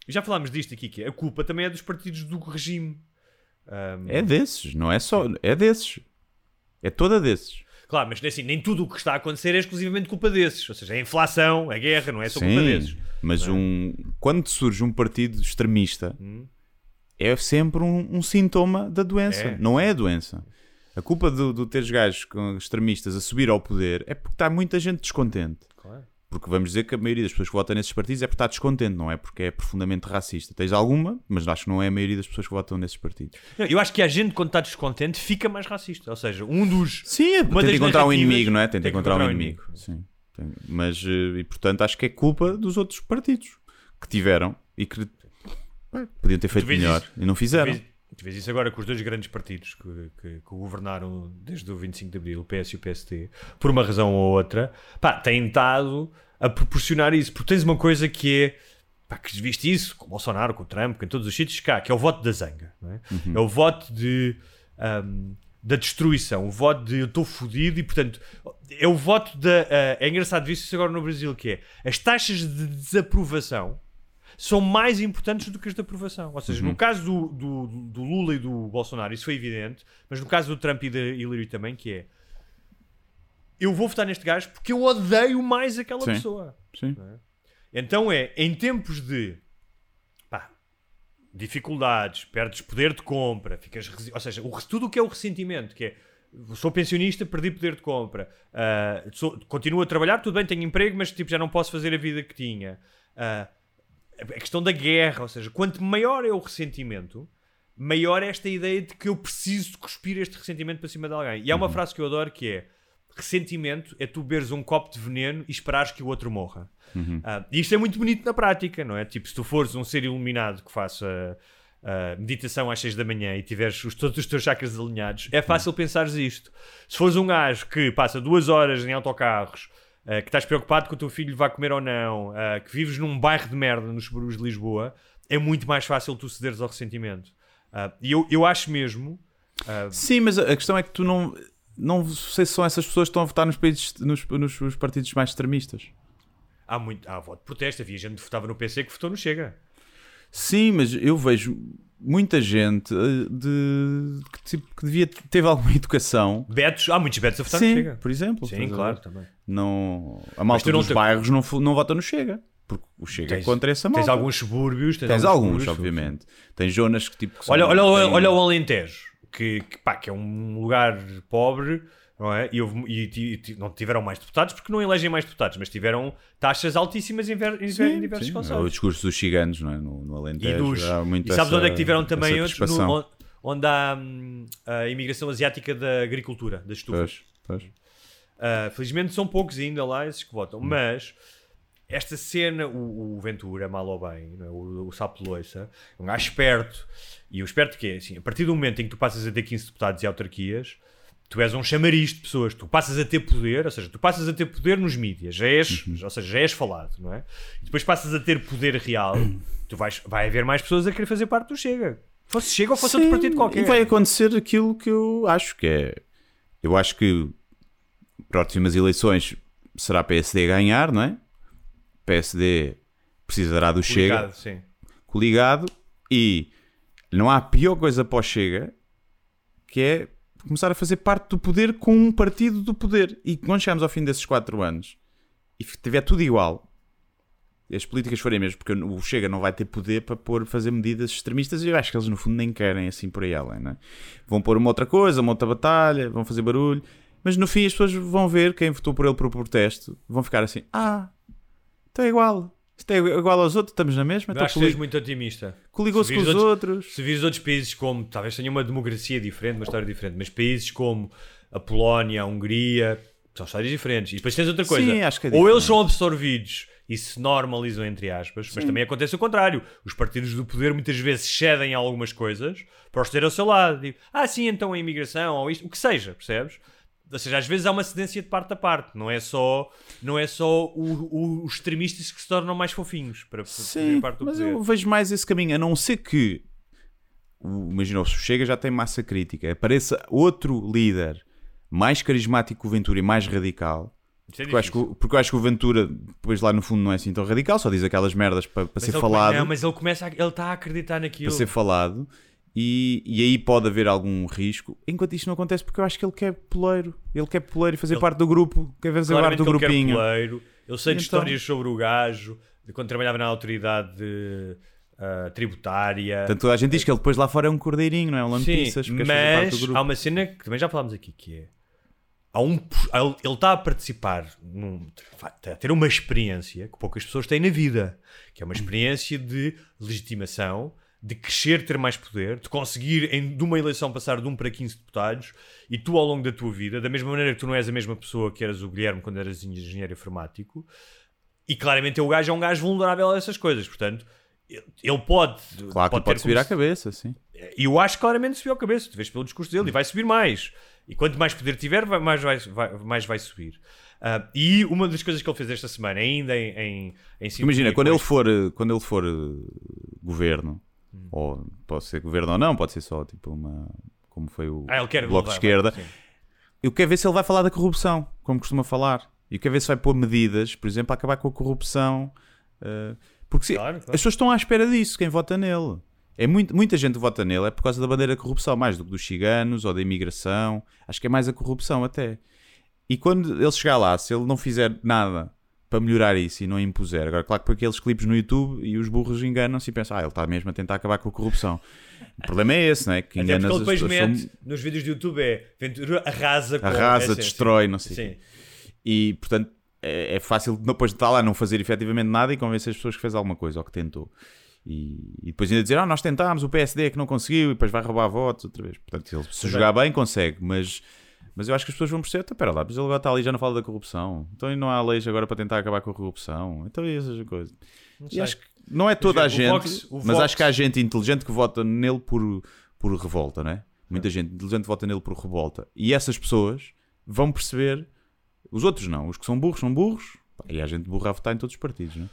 [SPEAKER 2] E já falámos disto aqui, que a culpa também é dos partidos do regime. Ahm,
[SPEAKER 1] É desses, não é só. É desses. É toda desses.
[SPEAKER 2] Claro, mas assim, nem tudo o que está a acontecer é exclusivamente culpa desses. Ou seja, a inflação, a guerra, não é só culpa desses.
[SPEAKER 1] mas um, quando surge um partido extremista,
[SPEAKER 2] Hum.
[SPEAKER 1] É sempre um, um sintoma da doença.
[SPEAKER 2] É.
[SPEAKER 1] Não é a doença. A culpa do, do teres gajos extremistas a subir ao poder é porque está muita gente descontente.
[SPEAKER 2] Claro.
[SPEAKER 1] Porque vamos dizer que a maioria das pessoas que votam nesses partidos é porque está descontente, não é porque é profundamente racista. Tens alguma, mas acho que não é a maioria das pessoas que votam nesses partidos.
[SPEAKER 2] Eu acho que a gente, quando está descontente, fica mais racista. Ou seja, um dos.
[SPEAKER 1] Sim, é, tenta encontrar um inimigo, não é? Tenta encontrar um
[SPEAKER 2] encontrar um
[SPEAKER 1] inimigo. Sim. Tem- Mas, eh, e portanto, acho que é culpa dos outros partidos que tiveram e que podiam ter feito melhor
[SPEAKER 2] isso-
[SPEAKER 1] e não fizeram.
[SPEAKER 2] Tu vês, isso agora com os dois grandes partidos que, que- que governaram desde o 25 de Abril, o PS e o PST, por uma razão ou outra, pá, têm estado a proporcionar isso. Porque tens uma coisa que é. Pá, que viste isso com o Bolsonaro, com o Trump, com todos os sítios cá, que é o voto da zanga. É? é o voto de. ahm, da destruição, o voto de eu estou fodido e portanto é o voto da. ah, é engraçado ver isso agora no Brasil, que é as taxas de desaprovação são mais importantes do que as de aprovação. Ou seja, no caso do, do, do Lula e do Bolsonaro, isso foi evidente, mas no caso do Trump e da Hillary também, que é eu vou votar neste gajo porque eu odeio mais aquela
[SPEAKER 1] Sim.
[SPEAKER 2] pessoa.
[SPEAKER 1] Sim.
[SPEAKER 2] Então é, em tempos de pá, dificuldades, perdes poder de compra, ficas, ou seja, o, tudo o que é o ressentimento, que é sou pensionista, perdi poder de compra, ah, sou- continuo a trabalhar, tudo bem, tenho emprego, mas tipo, já não posso fazer a vida que tinha. Ah, a questão da guerra, ou seja, quanto maior é o ressentimento, maior é esta ideia de que eu preciso de cuspir este ressentimento para cima de alguém. E há uma frase que eu adoro que é: ressentimento é tu beberes um copo de veneno e esperares que o outro morra. Ah, e isto é muito bonito na prática, não é? Tipo, se tu fores um ser iluminado que faça ah, meditação às 6 da manhã e tiveres os- todos os teus chakras alinhados, é fácil pensares isto. Se fores um gajo que passa duas horas em autocarros, ah, que estás preocupado que o teu filho vai comer ou não, ah, que vives num bairro de merda nos subúrbios de Lisboa, é muito mais fácil tu cederes ao ressentimento. Ah, e eu, eu acho mesmo.
[SPEAKER 1] Sim, mas a questão é que tu não. Não sei se são essas pessoas que estão a votar nos, países, nos- nos partidos mais extremistas.
[SPEAKER 2] há, muito, há voto de protesto. Havia gente que votava no PC que votou no Chega.
[SPEAKER 1] Sim, mas eu vejo muita gente eh, de, que, tipo, que devia teve alguma [LAUGHS] educação.
[SPEAKER 2] Betos, há muitos betos a votar
[SPEAKER 1] Sim,
[SPEAKER 2] no Chega.
[SPEAKER 1] por exemplo.
[SPEAKER 2] Sim, claro, também.
[SPEAKER 1] Não, a malta
[SPEAKER 2] não
[SPEAKER 1] dos
[SPEAKER 2] te-
[SPEAKER 1] bairros não, não vota no Chega. Porque o Chega é contra essa malta.
[SPEAKER 2] Tens alguns subúrbios. Tens,
[SPEAKER 1] Tens
[SPEAKER 2] alguns, subúrbios.
[SPEAKER 1] obviamente. Tens zonas que tipo. que
[SPEAKER 2] Olha, olha, olha,
[SPEAKER 1] têm-
[SPEAKER 2] olha o Alentejo, que, que, pá, que é um lugar pobre, não é? E, houve- e ti- não tiveram mais deputados porque não elegem mais deputados, mas tiveram taxas altíssimas em, ver- em ver- em diversos
[SPEAKER 1] Sim, é o
[SPEAKER 2] conselhos.
[SPEAKER 1] discurso dos ciganos, não é? No, no
[SPEAKER 2] E,
[SPEAKER 1] Alentejo.
[SPEAKER 2] dos,
[SPEAKER 1] há muito
[SPEAKER 2] e sabes
[SPEAKER 1] essa-
[SPEAKER 2] onde é que tiveram também outros? No- onde, há hum, a imigração asiática da agricultura, das estufas.
[SPEAKER 1] Pois, pois.
[SPEAKER 2] Uh, felizmente são poucos ainda lá esses que
[SPEAKER 1] Hum.
[SPEAKER 2] votam, mas esta cena, o, o Ventura, mal ou bem, é? o, o Sapo de Loiça, é um gajo esperto. E o esperto que é assim: a partir do momento em que tu passas a ter 15 deputados e autarquias, tu és um chamariz de pessoas, tu passas a ter poder, ou seja, tu passas a ter poder nos mídias, já és,
[SPEAKER 1] Uhum.
[SPEAKER 2] ou seja, já és falado, não é? E depois passas a ter poder real, tu vais, vai haver mais pessoas a querer fazer parte do Chega. Fosse Chega ou fosse outro
[SPEAKER 1] Sim,
[SPEAKER 2] partido qualquer.
[SPEAKER 1] E vai acontecer aquilo que eu acho que é. Eu acho que próximas eleições será PSD ganhar, não é? PSD precisará do Chega
[SPEAKER 2] Complicado, sim.
[SPEAKER 1] coligado e não há pior coisa para o Chega que é começar a fazer parte do poder com um partido do poder. E quando chegarmos ao fim desses quatro anos e tiver tudo igual, as políticas forem mesmo, porque o Chega não vai ter poder para pôr, fazer medidas extremistas e eu acho que eles no fundo nem querem assim por aí além, não é? Vão pôr uma outra coisa, uma outra batalha, vão fazer barulho, mas no fim as pessoas vão ver quem votou por ele por protesto, vão ficar assim, ah, então é igual. Isto é igual aos outros, estamos na mesma, então
[SPEAKER 2] acho que és
[SPEAKER 1] coli-
[SPEAKER 2] muito otimista.
[SPEAKER 1] coligou-se
[SPEAKER 2] Se
[SPEAKER 1] com os
[SPEAKER 2] vires
[SPEAKER 1] outros.
[SPEAKER 2] Se vires outros países como, talvez tenham uma democracia diferente, uma história diferente, mas países como a Polónia, a Hungria, são histórias diferentes. E depois tens outra coisa.
[SPEAKER 1] Sim, acho que é
[SPEAKER 2] Ou eles são absorvidos e se normalizam, entre aspas, mas também acontece o contrário. Os partidos do poder muitas vezes cedem a algumas coisas para os ter ao seu lado. Digo, ah, sim, então a imigração, ou isto, o que seja, percebes? Ou seja, às vezes há uma cedência de parte a parte, não é só, não é só o- o- os extremistas que se tornam mais fofinhos para
[SPEAKER 1] Sim,
[SPEAKER 2] parte do
[SPEAKER 1] mas
[SPEAKER 2] poder.
[SPEAKER 1] eu vejo mais esse caminho, a não ser que imagina, o Chega já tem massa crítica, apareça outro líder mais carismático que o Ventura e mais radical.
[SPEAKER 2] É
[SPEAKER 1] Porque eu, acho que, porque eu acho que o Ventura, depois lá no fundo, não é assim tão radical, só diz aquelas merdas para, para
[SPEAKER 2] Mas
[SPEAKER 1] ser
[SPEAKER 2] ele-
[SPEAKER 1] falado.
[SPEAKER 2] Não, mas ele começa a, ele está a acreditar naquilo.
[SPEAKER 1] para ser falado e, e aí pode haver algum risco. Enquanto isto não acontece, porque eu acho que ele quer poleiro, ele quer poleiro e fazer
[SPEAKER 2] Ele-
[SPEAKER 1] parte do grupo, quer fazer parte do
[SPEAKER 2] que ele quer
[SPEAKER 1] grupinho.
[SPEAKER 2] poleiro. Eu sei de
[SPEAKER 1] Então-
[SPEAKER 2] histórias sobre o gajo, de quando trabalhava na autoridade ah, tributária.
[SPEAKER 1] Portanto, a gente diz que ele depois lá fora é um cordeirinho, não é? Um lampiças,
[SPEAKER 2] mas há uma cena que também já falámos aqui, que é... Há um, ele está a participar, num, a ter uma experiência que poucas pessoas têm na vida, que é uma experiência de legitimação, de crescer, ter mais poder, de conseguir em, de uma eleição passar de 1 para 15 deputados, e tu ao longo da tua vida, da mesma maneira que tu não és a mesma pessoa que eras o Guilherme quando eras engenheiro informático, e claramente o gajo é um gajo vulnerável a essas coisas, portanto, ele- pode...
[SPEAKER 1] Claro que
[SPEAKER 2] ter
[SPEAKER 1] pode subir à cabeça, sim.
[SPEAKER 2] e eu acho que claramente subiu a cabeça. Tu vês pelo discurso dele e vai subir mais. E quanto mais poder tiver, mais, vai, vai- mais vai subir. Ah, e uma das coisas que ele fez esta semana, ainda em, em, em
[SPEAKER 1] Imagina, quando ele for, quando ele for eh, governo,
[SPEAKER 2] Hum.
[SPEAKER 1] ou pode ser governo ou não, pode ser só tipo uma. Como foi o
[SPEAKER 2] Ah, ele quer
[SPEAKER 1] Bloco de
[SPEAKER 2] levar,
[SPEAKER 1] Esquerda.
[SPEAKER 2] sim.
[SPEAKER 1] Eu quero ver se ele vai falar da corrupção, como costuma falar. E eu quero ver se vai pôr medidas, por exemplo, a acabar com a corrupção. eh, porque se-
[SPEAKER 2] Claro, claro.
[SPEAKER 1] as pessoas estão à espera disso, quem vota nele. É muito, muita gente vota nele é por causa da bandeira da corrupção, mais do que dos ciganos ou da imigração. Acho que é mais a corrupção até. E quando ele chegar lá, se ele não fizer nada para melhorar isso e não impuser. Agora, claro que por aqueles clipes no YouTube e os burros enganam-se e pensam, ah, ele está mesmo a tentar acabar com a corrupção. O problema é esse, não é? Que
[SPEAKER 2] Até
[SPEAKER 1] enganas
[SPEAKER 2] porque ele
[SPEAKER 1] as
[SPEAKER 2] depois
[SPEAKER 1] pessoas.
[SPEAKER 2] mete nos vídeos do YouTube é Ventura arrasa com
[SPEAKER 1] Arrasa, destrói, não sei.
[SPEAKER 2] Sim.
[SPEAKER 1] E, portanto, é, é fácil depois de estar lá não fazer efetivamente nada e convencer as pessoas que fez alguma coisa ou que tentou. E, e depois ainda dizer, ah, nós tentámos, o PSD é que não conseguiu e depois vai roubar votos outra vez. Portanto, ele, se jogar bem, consegue, mas, mas eu acho que as pessoas vão perceber, então, pera lá, mas ele agora está ali já não fala da corrupção. Então não há leis agora para tentar acabar com a corrupção. Então e essas coisas. E acho que não é toda a gente,
[SPEAKER 2] Vox-
[SPEAKER 1] mas
[SPEAKER 2] Vox-
[SPEAKER 1] acho que há gente inteligente que vota nele por, por revolta, não é? Muita gente inteligente vota nele por revolta. E essas pessoas vão perceber, os outros não, os que são burros são burros, e há gente burra a votar em todos os partidos, é?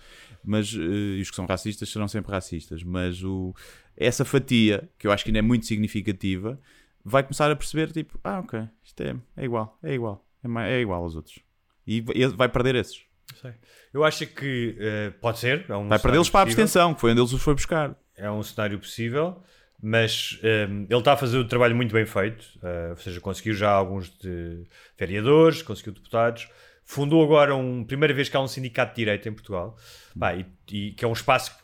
[SPEAKER 1] Mas, eh, e os que são racistas serão sempre racistas, mas o, essa fatia, que eu acho que ainda é muito significativa, vai começar a perceber, tipo, ah, ok, isto é, é igual, é igual, é, ma- é igual aos outros. E vai- perder esses.
[SPEAKER 2] Sei. Eu acho que eh, pode ser. É um
[SPEAKER 1] Vai perdê-los para a abstenção, que foi onde eles os foi buscar.
[SPEAKER 2] é um cenário possível, mas ehm, ele está a fazer o trabalho muito bem feito, eh, ou seja, conseguiu já alguns de vereadores, conseguiu deputados, fundou agora um primeira vez que há um sindicato de direita em Portugal, Pá, e, e que é um espaço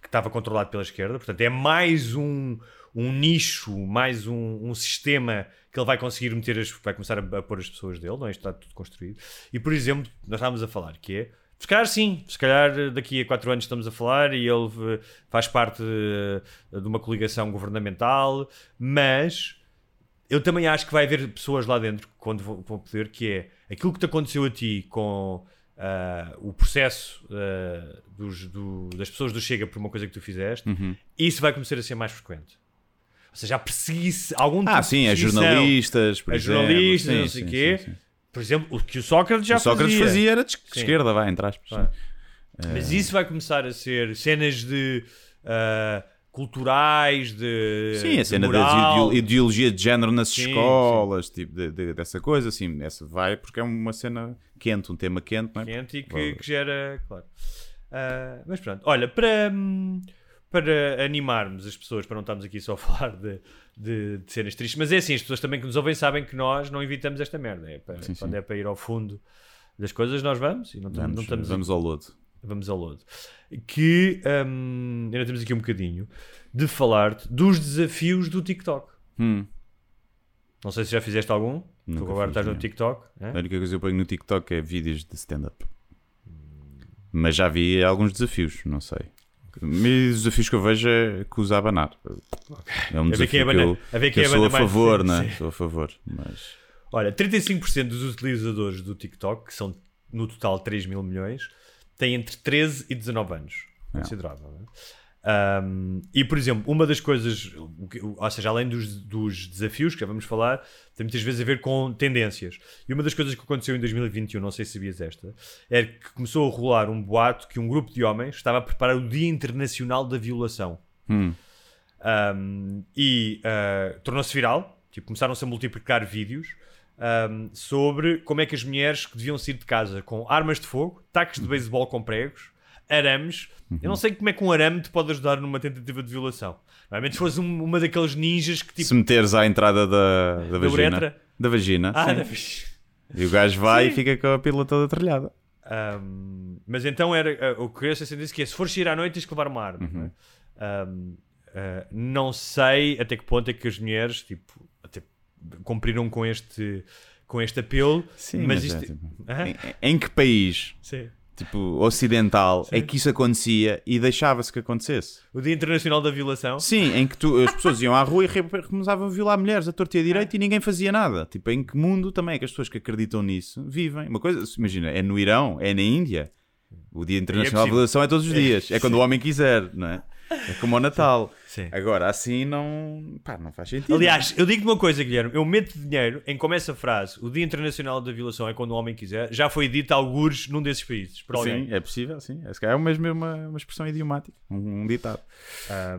[SPEAKER 2] que estava controlado pela esquerda, portanto é mais um, um nicho, mais um, um sistema que ele vai conseguir meter, as, vai começar a, a pôr as pessoas dele, não é? Isto está tudo construído. E por exemplo, nós estávamos a falar que é se calhar sim, se calhar daqui a quatro anos estamos a falar e ele eh, faz parte eh, de uma coligação governamental, mas eu também acho que vai haver pessoas lá dentro quando vão poder que é aquilo que te aconteceu a ti com ah, o processo ah, dos- do- das pessoas do Chega por uma coisa que tu fizeste,
[SPEAKER 1] Uhum.
[SPEAKER 2] isso vai começar a ser mais frequente. Ou seja, a algum
[SPEAKER 1] Ah,
[SPEAKER 2] tipo
[SPEAKER 1] sim, é
[SPEAKER 2] perseguição.
[SPEAKER 1] jornalistas, por
[SPEAKER 2] a
[SPEAKER 1] exemplo.
[SPEAKER 2] jornalistas,
[SPEAKER 1] Sim,
[SPEAKER 2] não sei o
[SPEAKER 1] sim,
[SPEAKER 2] quê.
[SPEAKER 1] sim, sim.
[SPEAKER 2] Por exemplo, o que o Sócrates já
[SPEAKER 1] o Sócrates
[SPEAKER 2] fazia.
[SPEAKER 1] fazia era de
[SPEAKER 2] Sim.
[SPEAKER 1] esquerda, vai, entre aspas.
[SPEAKER 2] Vai. Mas isso vai começar a ser cenas de ah, culturais, de.
[SPEAKER 1] Sim, a cena da
[SPEAKER 2] moral.
[SPEAKER 1] ideo- ideologia de género nas
[SPEAKER 2] Sim,
[SPEAKER 1] escolas, tipo, de- de- dessa coisa, assim, essa vai porque é uma cena quente, um tema quente, não é?
[SPEAKER 2] quente e que, que gera, claro. Ah, mas pronto, olha, para, hum, para animarmos as pessoas, para não estarmos aqui só a [LAUGHS] falar de, de, de cenas tristes, mas é assim, as pessoas também que nos ouvem sabem que nós não evitamos esta merda. É para,
[SPEAKER 1] Sim, sim.
[SPEAKER 2] quando é para ir ao fundo das coisas, nós vamos e não, estamos-
[SPEAKER 1] Vamos,
[SPEAKER 2] não estamos
[SPEAKER 1] vamos ao lodo.
[SPEAKER 2] vamos ao lodo. Que hum, ainda temos aqui um bocadinho de falar-te dos desafios do TikTok.
[SPEAKER 1] Hum.
[SPEAKER 2] Não sei se já fizeste algum. tu
[SPEAKER 1] Nunca
[SPEAKER 2] agora
[SPEAKER 1] fiz
[SPEAKER 2] estás no
[SPEAKER 1] nenhum.
[SPEAKER 2] TikTok. é?
[SPEAKER 1] A única coisa que eu ponho no TikTok é vídeos de stand-up. Mas já vi alguns desafios, não sei. Os desafios que eu vejo é que usa a abanar. É um desafio que
[SPEAKER 2] abana-
[SPEAKER 1] eu,
[SPEAKER 2] a ver
[SPEAKER 1] que eu sou a favor, né? Sou a favor, mas...
[SPEAKER 2] Olha, 35% dos utilizadores do TikTok, que são no total 3 mil milhões, têm entre 13 e 19 anos. Considerável, não é? Um, e, por exemplo, uma das coisas, ou seja, além dos, dos desafios que já vamos falar, tem muitas vezes a ver com tendências. E uma das coisas que aconteceu em 2021, não sei se sabias esta, é que começou a rolar um boato que um grupo de homens estava a preparar o Dia Internacional da Violação.
[SPEAKER 1] Hum.
[SPEAKER 2] Um, e uh, tornou-se viral, tipo, começaram-se a multiplicar vídeos um, sobre como é que as mulheres que deviam sair de casa com armas de fogo, tacos de beisebol com pregos, arames. Eu não sei como é que um arame te pode ajudar numa tentativa de violação. Normalmente se fosse um- uma daqueles ninjas que tipo.
[SPEAKER 1] Se meteres à entrada da, da, vagina.
[SPEAKER 2] uretra?
[SPEAKER 1] Da vagina,
[SPEAKER 2] Ah,
[SPEAKER 1] sim.
[SPEAKER 2] da-
[SPEAKER 1] E o gajo vai
[SPEAKER 2] Sim.
[SPEAKER 1] e fica com a pílula toda trilhada.
[SPEAKER 2] Um, mas então era uh, o que eu sei disse que é se fores sair à noite tens que levar uma arma. não é? Um, uh, não sei até que ponto é que as mulheres tipo, até cumpriram com este, com este apelo.
[SPEAKER 1] Sim,
[SPEAKER 2] mas
[SPEAKER 1] mas
[SPEAKER 2] isto.
[SPEAKER 1] é, tipo? Em, em que país,
[SPEAKER 2] Sim.
[SPEAKER 1] Tipo, ocidental, é que isso acontecia e deixava-se que acontecesse?
[SPEAKER 2] O Dia Internacional da Violação.
[SPEAKER 1] Sim, em que tu- as pessoas iam à rua e começavam a violar mulheres a torta e a direito e ninguém fazia nada. Tipo, em que mundo também é que as pessoas que acreditam nisso vivem? Uma coisa, imagina, é no Irão, é na Índia. O Dia Internacional da
[SPEAKER 2] possível.
[SPEAKER 1] Violação é todos os dias. É quando o homem quiser, não é? É como o Natal.
[SPEAKER 2] Sim.
[SPEAKER 1] Agora, assim não, pá, não faz sentido.
[SPEAKER 2] Aliás, eu digo-te uma coisa, Guilherme. Eu meto dinheiro em como essa frase, o Dia Internacional da Violação é quando o homem quiser, já foi dito a algures num desses países. Por alguém.
[SPEAKER 1] Sim, é possível, sim. É, é mesmo uma, uma expressão idiomática, um, um ditado.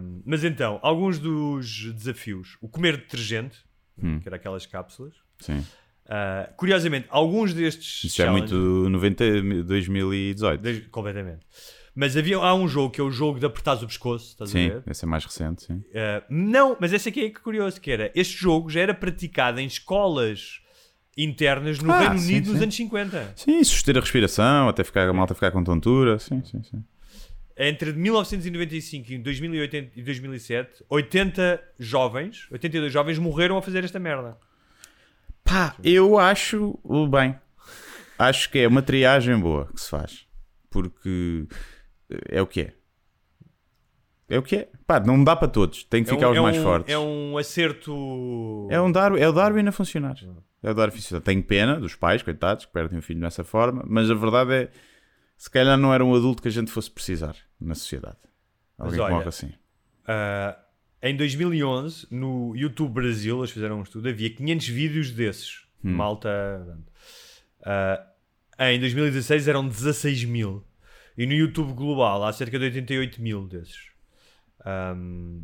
[SPEAKER 2] Um, mas então, alguns dos desafios. O comer detergente,
[SPEAKER 1] Hum.
[SPEAKER 2] que era aquelas cápsulas.
[SPEAKER 1] Sim.
[SPEAKER 2] Uh, curiosamente, alguns destes.
[SPEAKER 1] Isso já é muito 90, 2018.
[SPEAKER 2] Desde- completamente. Mas havia, há um jogo que é o jogo de apertares o pescoço, estás a
[SPEAKER 1] Sim,
[SPEAKER 2] ver?
[SPEAKER 1] esse é mais recente, sim.
[SPEAKER 2] Uh, não, mas esse aqui é que é curioso, que era, este jogo já era praticado em escolas internas no
[SPEAKER 1] Ah,
[SPEAKER 2] Reino
[SPEAKER 1] sim,
[SPEAKER 2] Unido nos
[SPEAKER 1] sim.
[SPEAKER 2] anos 50.
[SPEAKER 1] Sim, suster a respiração, até ficar, a malta ficar com tontura. Sim, sim, sim.
[SPEAKER 2] Entre 1995 e 2008 e 2007, 80 jovens, 82 jovens morreram a fazer esta merda.
[SPEAKER 1] Pá, eu acho bem. Acho que é uma triagem boa que se faz. Porque é o que é. É o que é. Pá, não dá para todos. Tem que
[SPEAKER 2] É
[SPEAKER 1] ficar
[SPEAKER 2] um-
[SPEAKER 1] os
[SPEAKER 2] é
[SPEAKER 1] mais
[SPEAKER 2] um-
[SPEAKER 1] fortes.
[SPEAKER 2] É um acerto.
[SPEAKER 1] É, um Darwin, é o Darwin a funcionar. É o Darwin a funcionar. Tenho pena dos pais, coitados, que perdem o filho dessa forma, mas a verdade é, se calhar não era um adulto que a gente fosse precisar na sociedade. Alguém
[SPEAKER 2] olha,
[SPEAKER 1] que morre assim.
[SPEAKER 2] Ah, em 2011, no YouTube Brasil, eles fizeram um estudo, havia 500 vídeos desses.
[SPEAKER 1] Hum.
[SPEAKER 2] Malta. Ah, em 2016 eram 16 mil. E no YouTube Global há cerca de 88 mil desses. Ahm,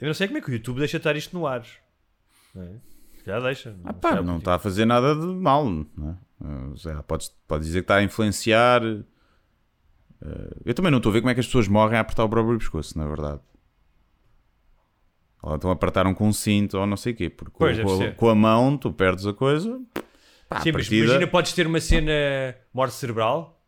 [SPEAKER 2] eu não sei como é que o YouTube deixa estar isto no ar. Não é? Já deixa.
[SPEAKER 1] Ah, pá, não está a fazer nada de mal. Não é? Sei lá, podes, pode dizer que está a influenciar. Ah, eu também não estou a ver como é que as pessoas morrem a apertar o próprio pescoço, na verdade. Ou então apertaram com um cinto ou não sei o quê. Porque
[SPEAKER 2] Pois,
[SPEAKER 1] com, a, com a mão tu perdes a coisa. Pá,
[SPEAKER 2] Sim,
[SPEAKER 1] a
[SPEAKER 2] mas
[SPEAKER 1] partida-
[SPEAKER 2] imagina, podes ter uma cena morte cerebral,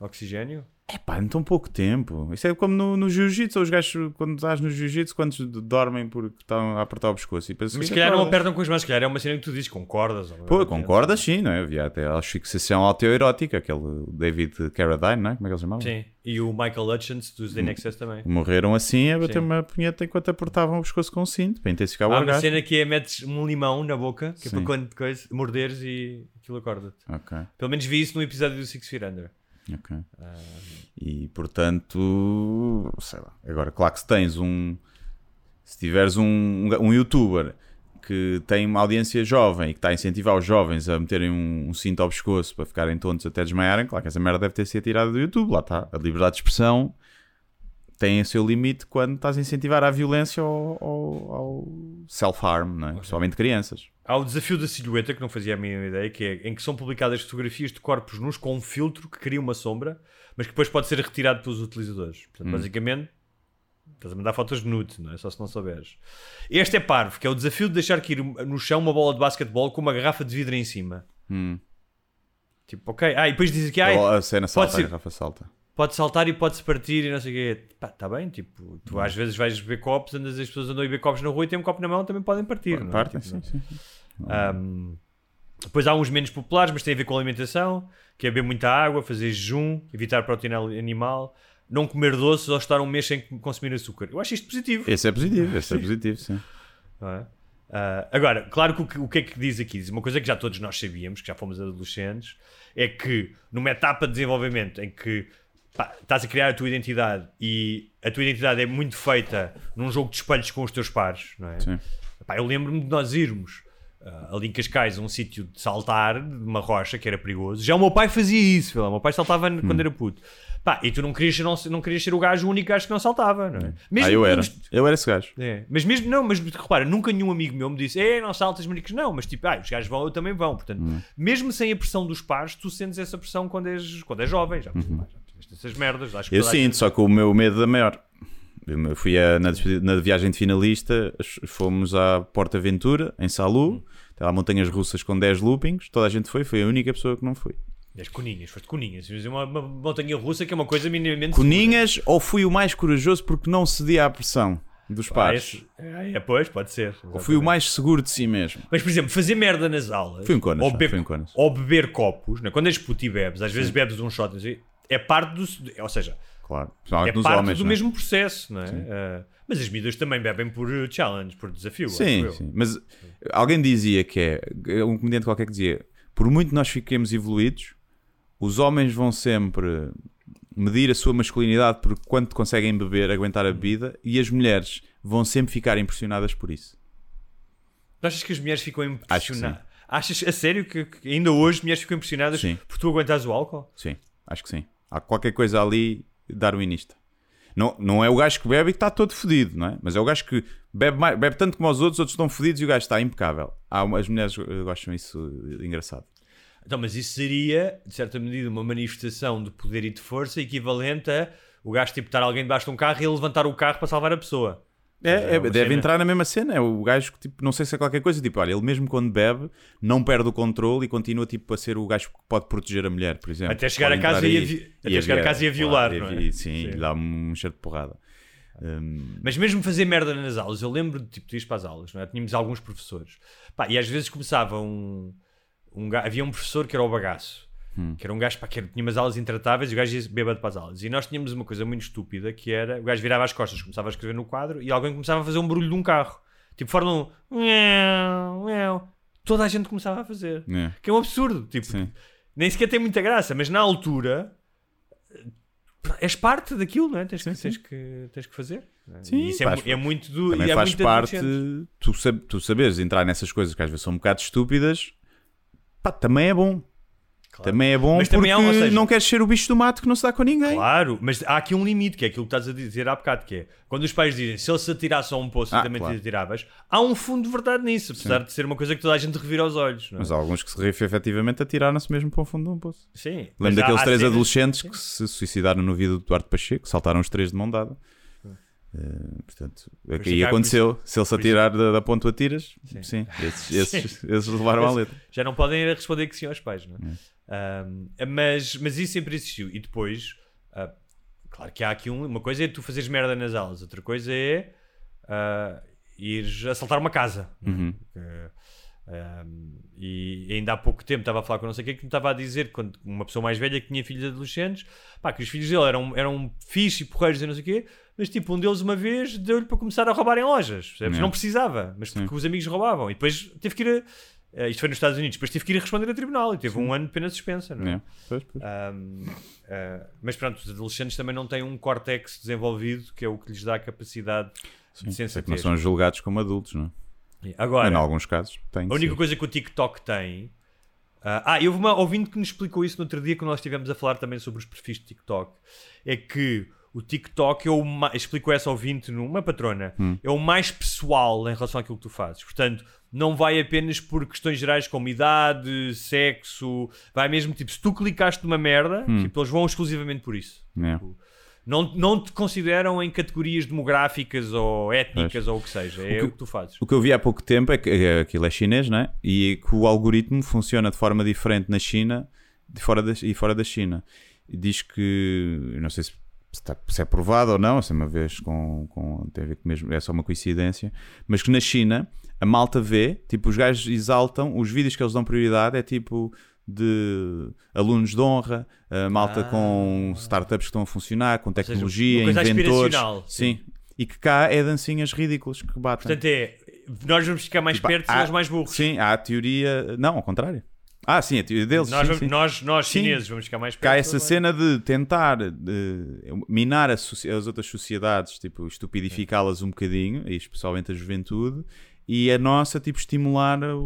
[SPEAKER 2] oxigênio.
[SPEAKER 1] É pá, em tão pouco tempo. Isso é como no, no jiu-jitsu. Os gajos, quando estás no jiu-jitsu, quantos dormem porque estão a apertar o pescoço? E
[SPEAKER 2] Mas
[SPEAKER 1] se
[SPEAKER 2] se calhar não apertam com as mãos, se calhar é uma cena que tu dizes com cordas. ou-
[SPEAKER 1] Pô, concordas sim, não é? Havia até a fixação autoerótica, aquele David Carradine, não é? Como é que ele se chamava?
[SPEAKER 2] Sim. E o Michael Hutchins dos The Nexus também.
[SPEAKER 1] Morreram assim a bater
[SPEAKER 2] Sim.
[SPEAKER 1] uma punheta enquanto apertavam o pescoço com o cinto para intensificar o
[SPEAKER 2] Há uma
[SPEAKER 1] orgasmo.
[SPEAKER 2] cena que é metes um limão na boca, que é
[SPEAKER 1] Sim.
[SPEAKER 2] para quando coisa, morderes e aquilo acorda-te.
[SPEAKER 1] Ok,
[SPEAKER 2] Pelo menos vi isso no episódio do Six Feet Under.
[SPEAKER 1] E portanto, sei lá. Agora, claro que se tens um. Se tiveres um, um youtuber que tem uma audiência jovem e que está a incentivar os jovens a meterem um, um cinto ao pescoço para ficarem tontos até desmaiarem, claro que essa merda deve ter sido tirada do YouTube. Lá está. A liberdade de expressão tem o seu limite quando estás a incentivar a violência ao, ao- ao self-harm, não é? principalmente crianças.
[SPEAKER 2] Há o desafio da silhueta, que não fazia a mínima ideia, que é em que são publicadas fotografias de corpos nus com um filtro que cria uma sombra, mas que depois pode ser retirado pelos utilizadores. Portanto, basicamente, estás a mandar fotos de nude, não é? Só se não souberes. Este é parvo, que é o desafio de deixar cair no chão uma bola de basquetebol com uma garrafa de vidro em cima.
[SPEAKER 1] Hum.
[SPEAKER 2] Tipo, ok. Ah, e depois dizem que ai,
[SPEAKER 1] a cena salta,
[SPEAKER 2] ser-
[SPEAKER 1] a garrafa salta.
[SPEAKER 2] Pode saltar e pode-se partir e não sei o quê. Pá, tá bem, tipo, tu às vezes vais ver copos, andas, as pessoas andam a ver copos na rua e têm um copo na mão também podem partir. não é?
[SPEAKER 1] Partem,
[SPEAKER 2] Tipo,
[SPEAKER 1] sim, sim.
[SPEAKER 2] Um, depois há uns menos populares, mas tem a ver com a alimentação, que é beber muita água, fazer jejum, evitar proteína animal, não comer doces ou estar um mês sem consumir açúcar. Eu acho isto positivo.
[SPEAKER 1] Esse é positivo, esse é positivo, sim.
[SPEAKER 2] é? Ah, agora, claro que o, que o que é que diz aqui? Diz uma coisa que já todos nós sabíamos, que já fomos adolescentes, é que numa etapa de desenvolvimento em que pá, estás a criar a tua identidade e a tua identidade é muito feita num jogo de espelhos com os teus pares, não é?
[SPEAKER 1] Sim.
[SPEAKER 2] Pá, eu lembro-me de nós irmos ah, ali em Cascais a um sítio de saltar, de uma rocha que era perigoso. Já o meu pai fazia isso, o meu pai saltava
[SPEAKER 1] Hum.
[SPEAKER 2] quando era puto. Pá, e tu não querias, ser, não, não querias ser o gajo, o único gajo que não saltava, não é? Mesmo
[SPEAKER 1] ah, eu era.
[SPEAKER 2] uns-
[SPEAKER 1] Eu era esse gajo.
[SPEAKER 2] é, mas mesmo, não, mas repara, nunca nenhum amigo meu me disse, é, não saltas maricas, não, mas tipo, ah, os gajos vão, eu também vão, portanto,
[SPEAKER 1] Hum.
[SPEAKER 2] mesmo sem a pressão dos pares, tu sentes essa pressão quando és, quando és jovem, já, pá, já essas merdas, acho que.
[SPEAKER 1] Eu sinto,
[SPEAKER 2] gente-
[SPEAKER 1] só que o meu medo é maior. Eu fui a- na, na viagem de finalista, fomos à Porta Aventura, em Salu, tem lá montanhas russas com 10 loopings, toda a gente foi, foi a única pessoa que não foi.
[SPEAKER 2] És coninhas, foste coninhas, é uma, uma montanha russa que é uma coisa minimamente...
[SPEAKER 1] Coninhas ou fui o mais corajoso porque não cedia à pressão dos
[SPEAKER 2] Ah,
[SPEAKER 1] pares?
[SPEAKER 2] é, é, pois, pode ser.
[SPEAKER 1] Ou fui o mais seguro de si mesmo?
[SPEAKER 2] Mas, por exemplo, fazer merda nas aulas.
[SPEAKER 1] Fui em Conas,
[SPEAKER 2] ou,
[SPEAKER 1] fui em Conas.
[SPEAKER 2] ou beber copos, né? quando és puto e bebes, às vezes bebes um shot, sei, é parte do. Ou seja,
[SPEAKER 1] Claro,
[SPEAKER 2] é parte
[SPEAKER 1] homens.
[SPEAKER 2] do
[SPEAKER 1] não é?
[SPEAKER 2] mesmo processo, não é? Ah, mas as miúdas também bebem por uh, challenge, por desafio.
[SPEAKER 1] Sim, sim. Mas alguém dizia que é. Um comediante qualquer que dizia: por muito nós fiquemos evoluídos, os homens vão sempre medir a sua masculinidade por quanto conseguem beber, aguentar a bebida, e as mulheres vão sempre ficar impressionadas por isso.
[SPEAKER 2] Tu achas que as mulheres ficam impressionadas? Achas a sério que, que ainda hoje as mulheres ficam impressionadas
[SPEAKER 1] Sim.
[SPEAKER 2] por tu aguentares o álcool?
[SPEAKER 1] Sim, acho que sim. Há qualquer coisa ali darwinista. Não, não é o gajo que bebe e que está todo fodido, não é? Mas é o gajo que bebe, mais, bebe tanto como os outros, os outros estão fodidos e o gajo está impecável. Há, as mulheres eh, gostam isso eh, engraçado.
[SPEAKER 2] Então, mas isso seria, de certa medida, uma manifestação de poder e de força equivalente a o gajo tipo estar alguém debaixo de um carro e levantar o carro para salvar a pessoa.
[SPEAKER 1] É, é,
[SPEAKER 2] uma
[SPEAKER 1] deve
[SPEAKER 2] cena-
[SPEAKER 1] entrar na mesma cena. É o gajo que, tipo, não sei se é qualquer coisa. Tipo, olha, ele mesmo quando bebe, não perde o controle e continua, tipo, a ser o gajo que pode proteger a mulher, por exemplo.
[SPEAKER 2] Até chegar
[SPEAKER 1] Pode
[SPEAKER 2] a casa e a vi- até chegar a casa e a violar, não é?
[SPEAKER 1] e- Sim,
[SPEAKER 2] Sim.
[SPEAKER 1] e dá um cheiro de porrada. Hum,
[SPEAKER 2] Mas mesmo fazer merda nas aulas, eu lembro de tipo, de ir para as aulas, não é? Tínhamos alguns professores. Pá, e às vezes começava um, um Havia um professor que era o bagaço,
[SPEAKER 1] Hum.
[SPEAKER 2] que era um gajo pá, que tinha umas aulas intratáveis e o gajo ia bêbado para as aulas. E nós tínhamos uma coisa muito estúpida que era: o gajo virava as costas, começava a escrever no quadro e alguém começava a fazer um barulho de um carro, tipo Fórmula 1. Miau, miau. Toda a gente começava a fazer,
[SPEAKER 1] é.
[SPEAKER 2] que é um absurdo. Tipo,
[SPEAKER 1] Sim.
[SPEAKER 2] nem sequer tem muita graça, mas na altura és parte daquilo, não é? Tens, que,
[SPEAKER 1] Sim,
[SPEAKER 2] tens, que, tens que fazer. é?
[SPEAKER 1] Sim,
[SPEAKER 2] e isso é,
[SPEAKER 1] faz-
[SPEAKER 2] mu- é muito do.
[SPEAKER 1] Também
[SPEAKER 2] e é
[SPEAKER 1] faz parte tu, sab- tu saberes entrar nessas coisas que às vezes são um bocado estúpidas. Pá, também é bom.
[SPEAKER 2] Claro.
[SPEAKER 1] Também é bom
[SPEAKER 2] Mas
[SPEAKER 1] porque
[SPEAKER 2] há- seja-
[SPEAKER 1] não queres ser o bicho do mato que não se dá com ninguém.
[SPEAKER 2] Claro, mas há aqui um limite, que é aquilo que estás a dizer há bocado, que é quando os pais dizem se ele se atirasse a um poço
[SPEAKER 1] Ah,
[SPEAKER 2] e também
[SPEAKER 1] claro.
[SPEAKER 2] te atiravas, há um fundo de verdade nisso, apesar de ser uma coisa que toda a gente revira aos olhos. É?
[SPEAKER 1] Mas há alguns que se efetivamente atiraram-se mesmo para o fundo de um poço.
[SPEAKER 2] Sim. mas
[SPEAKER 1] Lembro
[SPEAKER 2] há-
[SPEAKER 1] daqueles
[SPEAKER 2] há
[SPEAKER 1] três
[SPEAKER 2] cenas-
[SPEAKER 1] adolescentes que se suicidaram no vídeo do Duarte Pacheco, saltaram os três de mão dada. Eh, portanto, aqui
[SPEAKER 2] é há-
[SPEAKER 1] aconteceu. Se ele se atirar da, da ponto atiras, sim,
[SPEAKER 2] Sim.
[SPEAKER 1] esses, [LAUGHS] esses, esses levaram à letra.
[SPEAKER 2] Já não podem responder que sim aos pais, não é? Mas, mas isso sempre existiu. E depois, ah, claro que há aqui um- uma coisa é tu fazeres merda nas aulas, outra coisa é ah, ires assaltar uma casa. não é?
[SPEAKER 1] Uhum.
[SPEAKER 2] Que, ahm, e ainda há pouco tempo estava a falar com não sei quem que me estava a dizer, quando uma pessoa mais velha que tinha filhos adolescentes, pá, que os filhos dele eram, eram fixe e porreiros e não sei o quê, mas tipo, um deles uma vez deu-lhe para começar a roubar em lojas, percebes?
[SPEAKER 1] É.
[SPEAKER 2] Não precisava, mas
[SPEAKER 1] Sim.
[SPEAKER 2] porque os amigos roubavam. E depois teve que ir a, eh, isto foi nos Estados Unidos, depois teve que ir responder a tribunal e teve um ano de pena suspensa, não é?
[SPEAKER 1] É, pois, pois.
[SPEAKER 2] Ahm, ah, mas pronto, os adolescentes também não têm um córtex desenvolvido que é o que lhes dá a capacidade
[SPEAKER 1] Sim,
[SPEAKER 2] de sensatez.
[SPEAKER 1] não são julgados como adultos, não é?
[SPEAKER 2] Agora,
[SPEAKER 1] Em alguns casos, tem.
[SPEAKER 2] a única coisa que o TikTok tem. ah, ah, e houve uma ouvinte que nos explicou isso no outro dia, quando nós estivemos a falar também sobre os perfis de TikTok. É que o TikTok é o mais. Explicou essa ouvinte numa patrona.
[SPEAKER 1] Hum.
[SPEAKER 2] É o mais pessoal em relação àquilo que tu fazes. Portanto, não vai apenas por questões gerais como idade, sexo. Vai mesmo tipo, se tu clicaste numa merda,
[SPEAKER 1] Hum.
[SPEAKER 2] tipo, eles vão exclusivamente por isso.
[SPEAKER 1] É.
[SPEAKER 2] Tipo, Não, não te consideram em categorias demográficas ou étnicas ou o que seja. É o
[SPEAKER 1] que-
[SPEAKER 2] que tu fazes.
[SPEAKER 1] O que eu vi há pouco tempo é que é, aquilo é chinês, não é? E que o algoritmo funciona de forma diferente na China de fora da, e fora da China. Diz que, não sei se, está, se é provado ou não, se é uma vez com, com. tem a ver com mesmo, é só uma coincidência, mas que na China a malta vê, tipo, os gajos exaltam, os vídeos que eles dão prioridade é tipo de alunos de honra, malta
[SPEAKER 2] Ah.
[SPEAKER 1] com startups que estão a funcionar, com
[SPEAKER 2] seja,
[SPEAKER 1] tecnologia,
[SPEAKER 2] coisa
[SPEAKER 1] inventores.
[SPEAKER 2] aspiracional,
[SPEAKER 1] Sim. E que cá é dancinhas ridículas que batem.
[SPEAKER 2] Portanto, é. Nós vamos ficar mais
[SPEAKER 1] Tipo,
[SPEAKER 2] perto
[SPEAKER 1] há-
[SPEAKER 2] e eles mais burros.
[SPEAKER 1] Sim, há a teoria. Não, ao contrário. Ah, sim, a teoria deles.
[SPEAKER 2] Nós,
[SPEAKER 1] sim,
[SPEAKER 2] vamos-
[SPEAKER 1] sim.
[SPEAKER 2] nós, nós
[SPEAKER 1] Sim.
[SPEAKER 2] chineses, vamos ficar mais perto.
[SPEAKER 1] Cá essa
[SPEAKER 2] mais-
[SPEAKER 1] cena de tentar de, minar a soci- as outras sociedades, tipo, estupidificá-las um bocadinho, e especialmente a juventude, e a nossa, tipo, estimular o,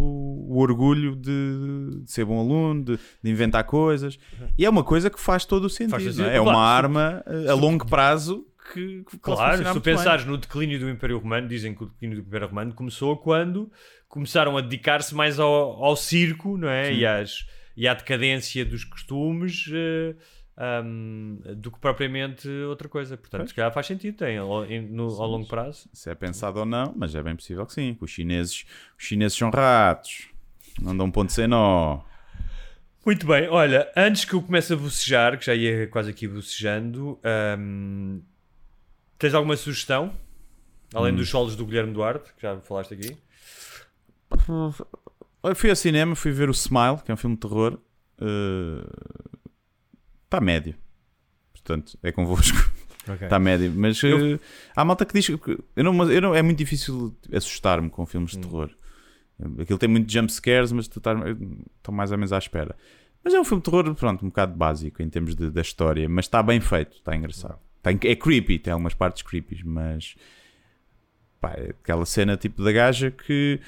[SPEAKER 1] o orgulho de, de ser bom aluno, de, de inventar coisas. E é uma coisa que faz todo o sentido. não é? É uma arma eh, a longo prazo que, que
[SPEAKER 2] Claro, se tu
[SPEAKER 1] muito bem.
[SPEAKER 2] pensares no declínio do Império Romano, dizem que o declínio do Império Romano começou quando começaram a dedicar-se mais ao, ao circo não é? e, às, e à decadência dos costumes eh, ahm, do que propriamente outra coisa. Portanto, se calhar faz sentido, tem ao, no- ao longo prazo.
[SPEAKER 1] se é pensado ou não, mas é bem possível que sim. que Os chineses, os chineses são ratos, não dão ponto sem nó.
[SPEAKER 2] Muito bem, olha, antes que eu comece a bocejar, que já ia quase aqui bocejando, ahm, tens alguma sugestão? Além dos solos do Guilherme Duarte, que já falaste aqui.
[SPEAKER 1] Eu fui ao cinema, fui ver o Smile, que é um filme de terror. Está médio. Portanto, é convosco. Está médio. Mas
[SPEAKER 2] Eu-
[SPEAKER 1] eh, há malta que diz que. Eu não, eu não- é muito difícil assustar-me com filmes de
[SPEAKER 2] Hum.
[SPEAKER 1] terror. Aquilo tem muito jump scares, mas estou mais ou menos à espera. Mas é um filme de terror, pronto, um bocado básico em termos de- da história, mas está bem feito, está engraçado. Tem, é creepy, tem algumas partes creepy, mas pá, é aquela cena tipo da gaja que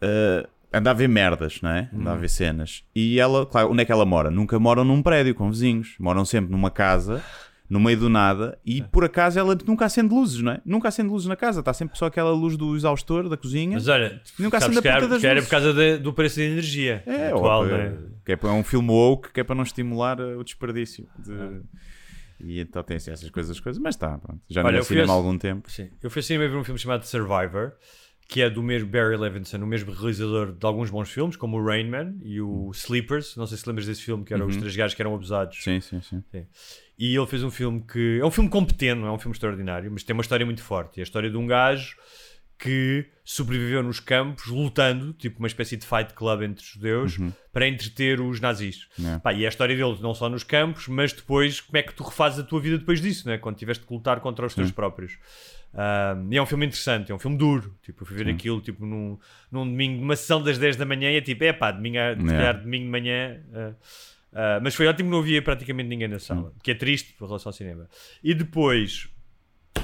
[SPEAKER 1] eh, anda a ver merdas, não é? Anda a ver cenas. E ela, claro, onde é que ela mora? Nunca moram num prédio com vizinhos, moram sempre numa casa. No meio do nada, e por acaso ela nunca acende luzes, não é? Nunca acende luzes na casa, está sempre só aquela luz do exaustor da cozinha.
[SPEAKER 2] Mas olha,
[SPEAKER 1] Nunca acende a
[SPEAKER 2] que era,
[SPEAKER 1] das
[SPEAKER 2] que era
[SPEAKER 1] luzes.
[SPEAKER 2] por causa da- do preço da energia
[SPEAKER 1] É,
[SPEAKER 2] atual,
[SPEAKER 1] ou,
[SPEAKER 2] não é?
[SPEAKER 1] que é, é um filme woke que é para não estimular uh, o desperdício de E então tem assim, essas coisas, coisas, mas está, pronto. Já não
[SPEAKER 2] Olha,
[SPEAKER 1] é
[SPEAKER 2] eu fui
[SPEAKER 1] cinema há algum tempo.
[SPEAKER 2] Sim. Eu fui ao cinema ver um filme chamado Survivor, que é do mesmo Barry Levinson, o mesmo realizador de alguns bons filmes, como o Rain Man e o Sleepers. Não sei se lembras desse filme, que eram os três gajos que eram abusados.
[SPEAKER 1] Sim, sim, sim.
[SPEAKER 2] E ele fez um filme que. É um filme competente, não é um filme extraordinário, mas tem uma história muito forte. E a história de um gajo que sobreviveu nos campos lutando, tipo uma espécie de fight club entre judeus, para entreter os nazis.
[SPEAKER 1] Yeah.
[SPEAKER 2] Pá, e é a história dele não só nos campos, mas depois como é que tu refazes a tua vida depois disso, né? quando tiveste que lutar contra os teus próprios. Ah, e é um filme interessante, é um filme duro. Tipo, eu fui ver aquilo tipo, num, num domingo, numa sessão das 10 da manhã, e é tipo, é pá, domingo, a- se
[SPEAKER 1] Yeah.
[SPEAKER 2] calhar domingo de manhã. ah, ah, mas foi ótimo não havia praticamente ninguém na sala, que é triste em relação ao cinema. E depois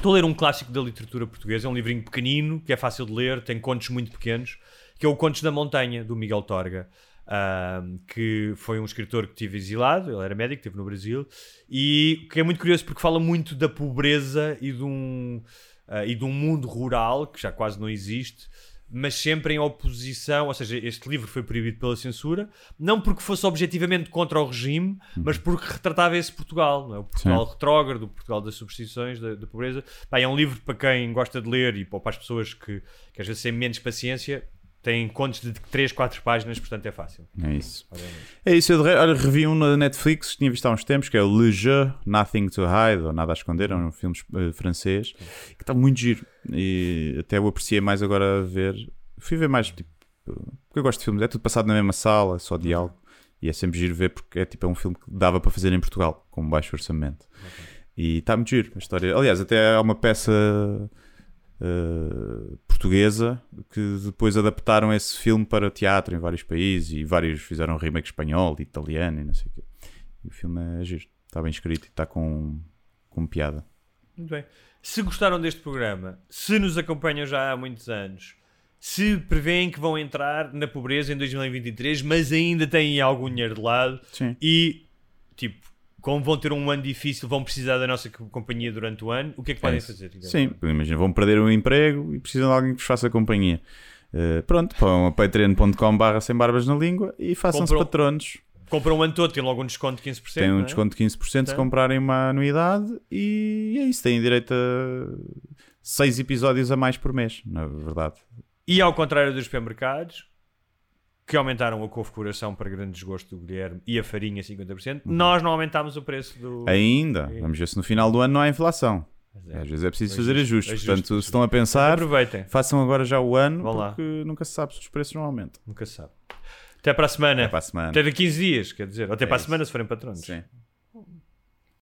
[SPEAKER 2] estou a ler um clássico da literatura portuguesa, é um livrinho pequenino, que é fácil de ler, tem contos muito pequenos, que é o Contos da Montanha, do Miguel Torga. ah, que foi um escritor que tive exilado, ele era médico, esteve no Brasil, e que é muito curioso porque fala muito da pobreza e de um, ah, e de um mundo rural que já quase não existe, mas sempre em oposição, ou seja, este livro foi proibido pela censura, não porque fosse objetivamente contra o regime, mas porque retratava esse Portugal, é? o Portugal retrógrado, o Portugal das substituições, da, da pobreza. Pá, é um livro para quem gosta de ler e para as pessoas que, que às vezes têm menos paciência, tem contos de 3, 4 páginas, portanto é fácil.
[SPEAKER 1] É isso. É isso, eu olha, revi um na Netflix, tinha visto há uns tempos, que é o Le Jeu, Nothing to Hide, ou Nada a Esconder, é um filme eh, francês, que está muito giro. E até o apreciei mais agora a ver. Fui ver mais, tipo, porque eu gosto de filmes, é tudo passado na mesma sala, só diálogo. E é sempre giro ver porque é tipo é um filme que dava para fazer em Portugal, com baixo orçamento. E está muito giro a história. Aliás, até há uma peça eh, portuguesa que depois adaptaram esse filme para teatro em vários países e vários fizeram um remake espanhol, italiano e não sei o quê. E o filme é giro, está bem escrito e está com, com piada.
[SPEAKER 2] Muito bem. Se gostaram deste programa, se nos acompanham já há muitos anos, se preveem que vão entrar na pobreza em 2023, mas ainda têm algum dinheiro de lado
[SPEAKER 1] Sim.
[SPEAKER 2] e, tipo, como vão ter um ano difícil, vão precisar da nossa co- companhia durante o ano, o que é que podem
[SPEAKER 1] isso.
[SPEAKER 2] fazer?
[SPEAKER 1] Sim, imagina, vão perder o emprego e precisam de alguém que vos faça companhia. Eh, pronto, vão a patreon.com barra sem barbas na língua e façam-se patronos.
[SPEAKER 2] Compram um ano todo, têm logo um desconto de 15%.
[SPEAKER 1] Têm
[SPEAKER 2] não
[SPEAKER 1] um
[SPEAKER 2] é?
[SPEAKER 1] desconto de 15% se comprarem uma anuidade e é isso, têm direito a 6 episódios a mais por mês, na verdade.
[SPEAKER 2] E ao contrário dos supermercados, que aumentaram a configuração para grande desgosto do Guilherme e a farinha 50%, nós não aumentámos o preço do.
[SPEAKER 1] Ainda, vamos ver se no final do ano não há inflação.
[SPEAKER 2] é.
[SPEAKER 1] Às vezes é preciso fazer ajustes.
[SPEAKER 2] justo,
[SPEAKER 1] Portanto,
[SPEAKER 2] justo.
[SPEAKER 1] se estão a pensar,
[SPEAKER 2] Aproveitem,
[SPEAKER 1] façam agora já o ano,
[SPEAKER 2] Vão lá.
[SPEAKER 1] porque nunca se sabe se os preços não aumentam.
[SPEAKER 2] nunca se sabe. Até para a semana.
[SPEAKER 1] Até para a semana.
[SPEAKER 2] Até daqui a 15 dias, quer dizer. Ou até
[SPEAKER 1] É
[SPEAKER 2] para a semana se forem patronos.
[SPEAKER 1] Sim.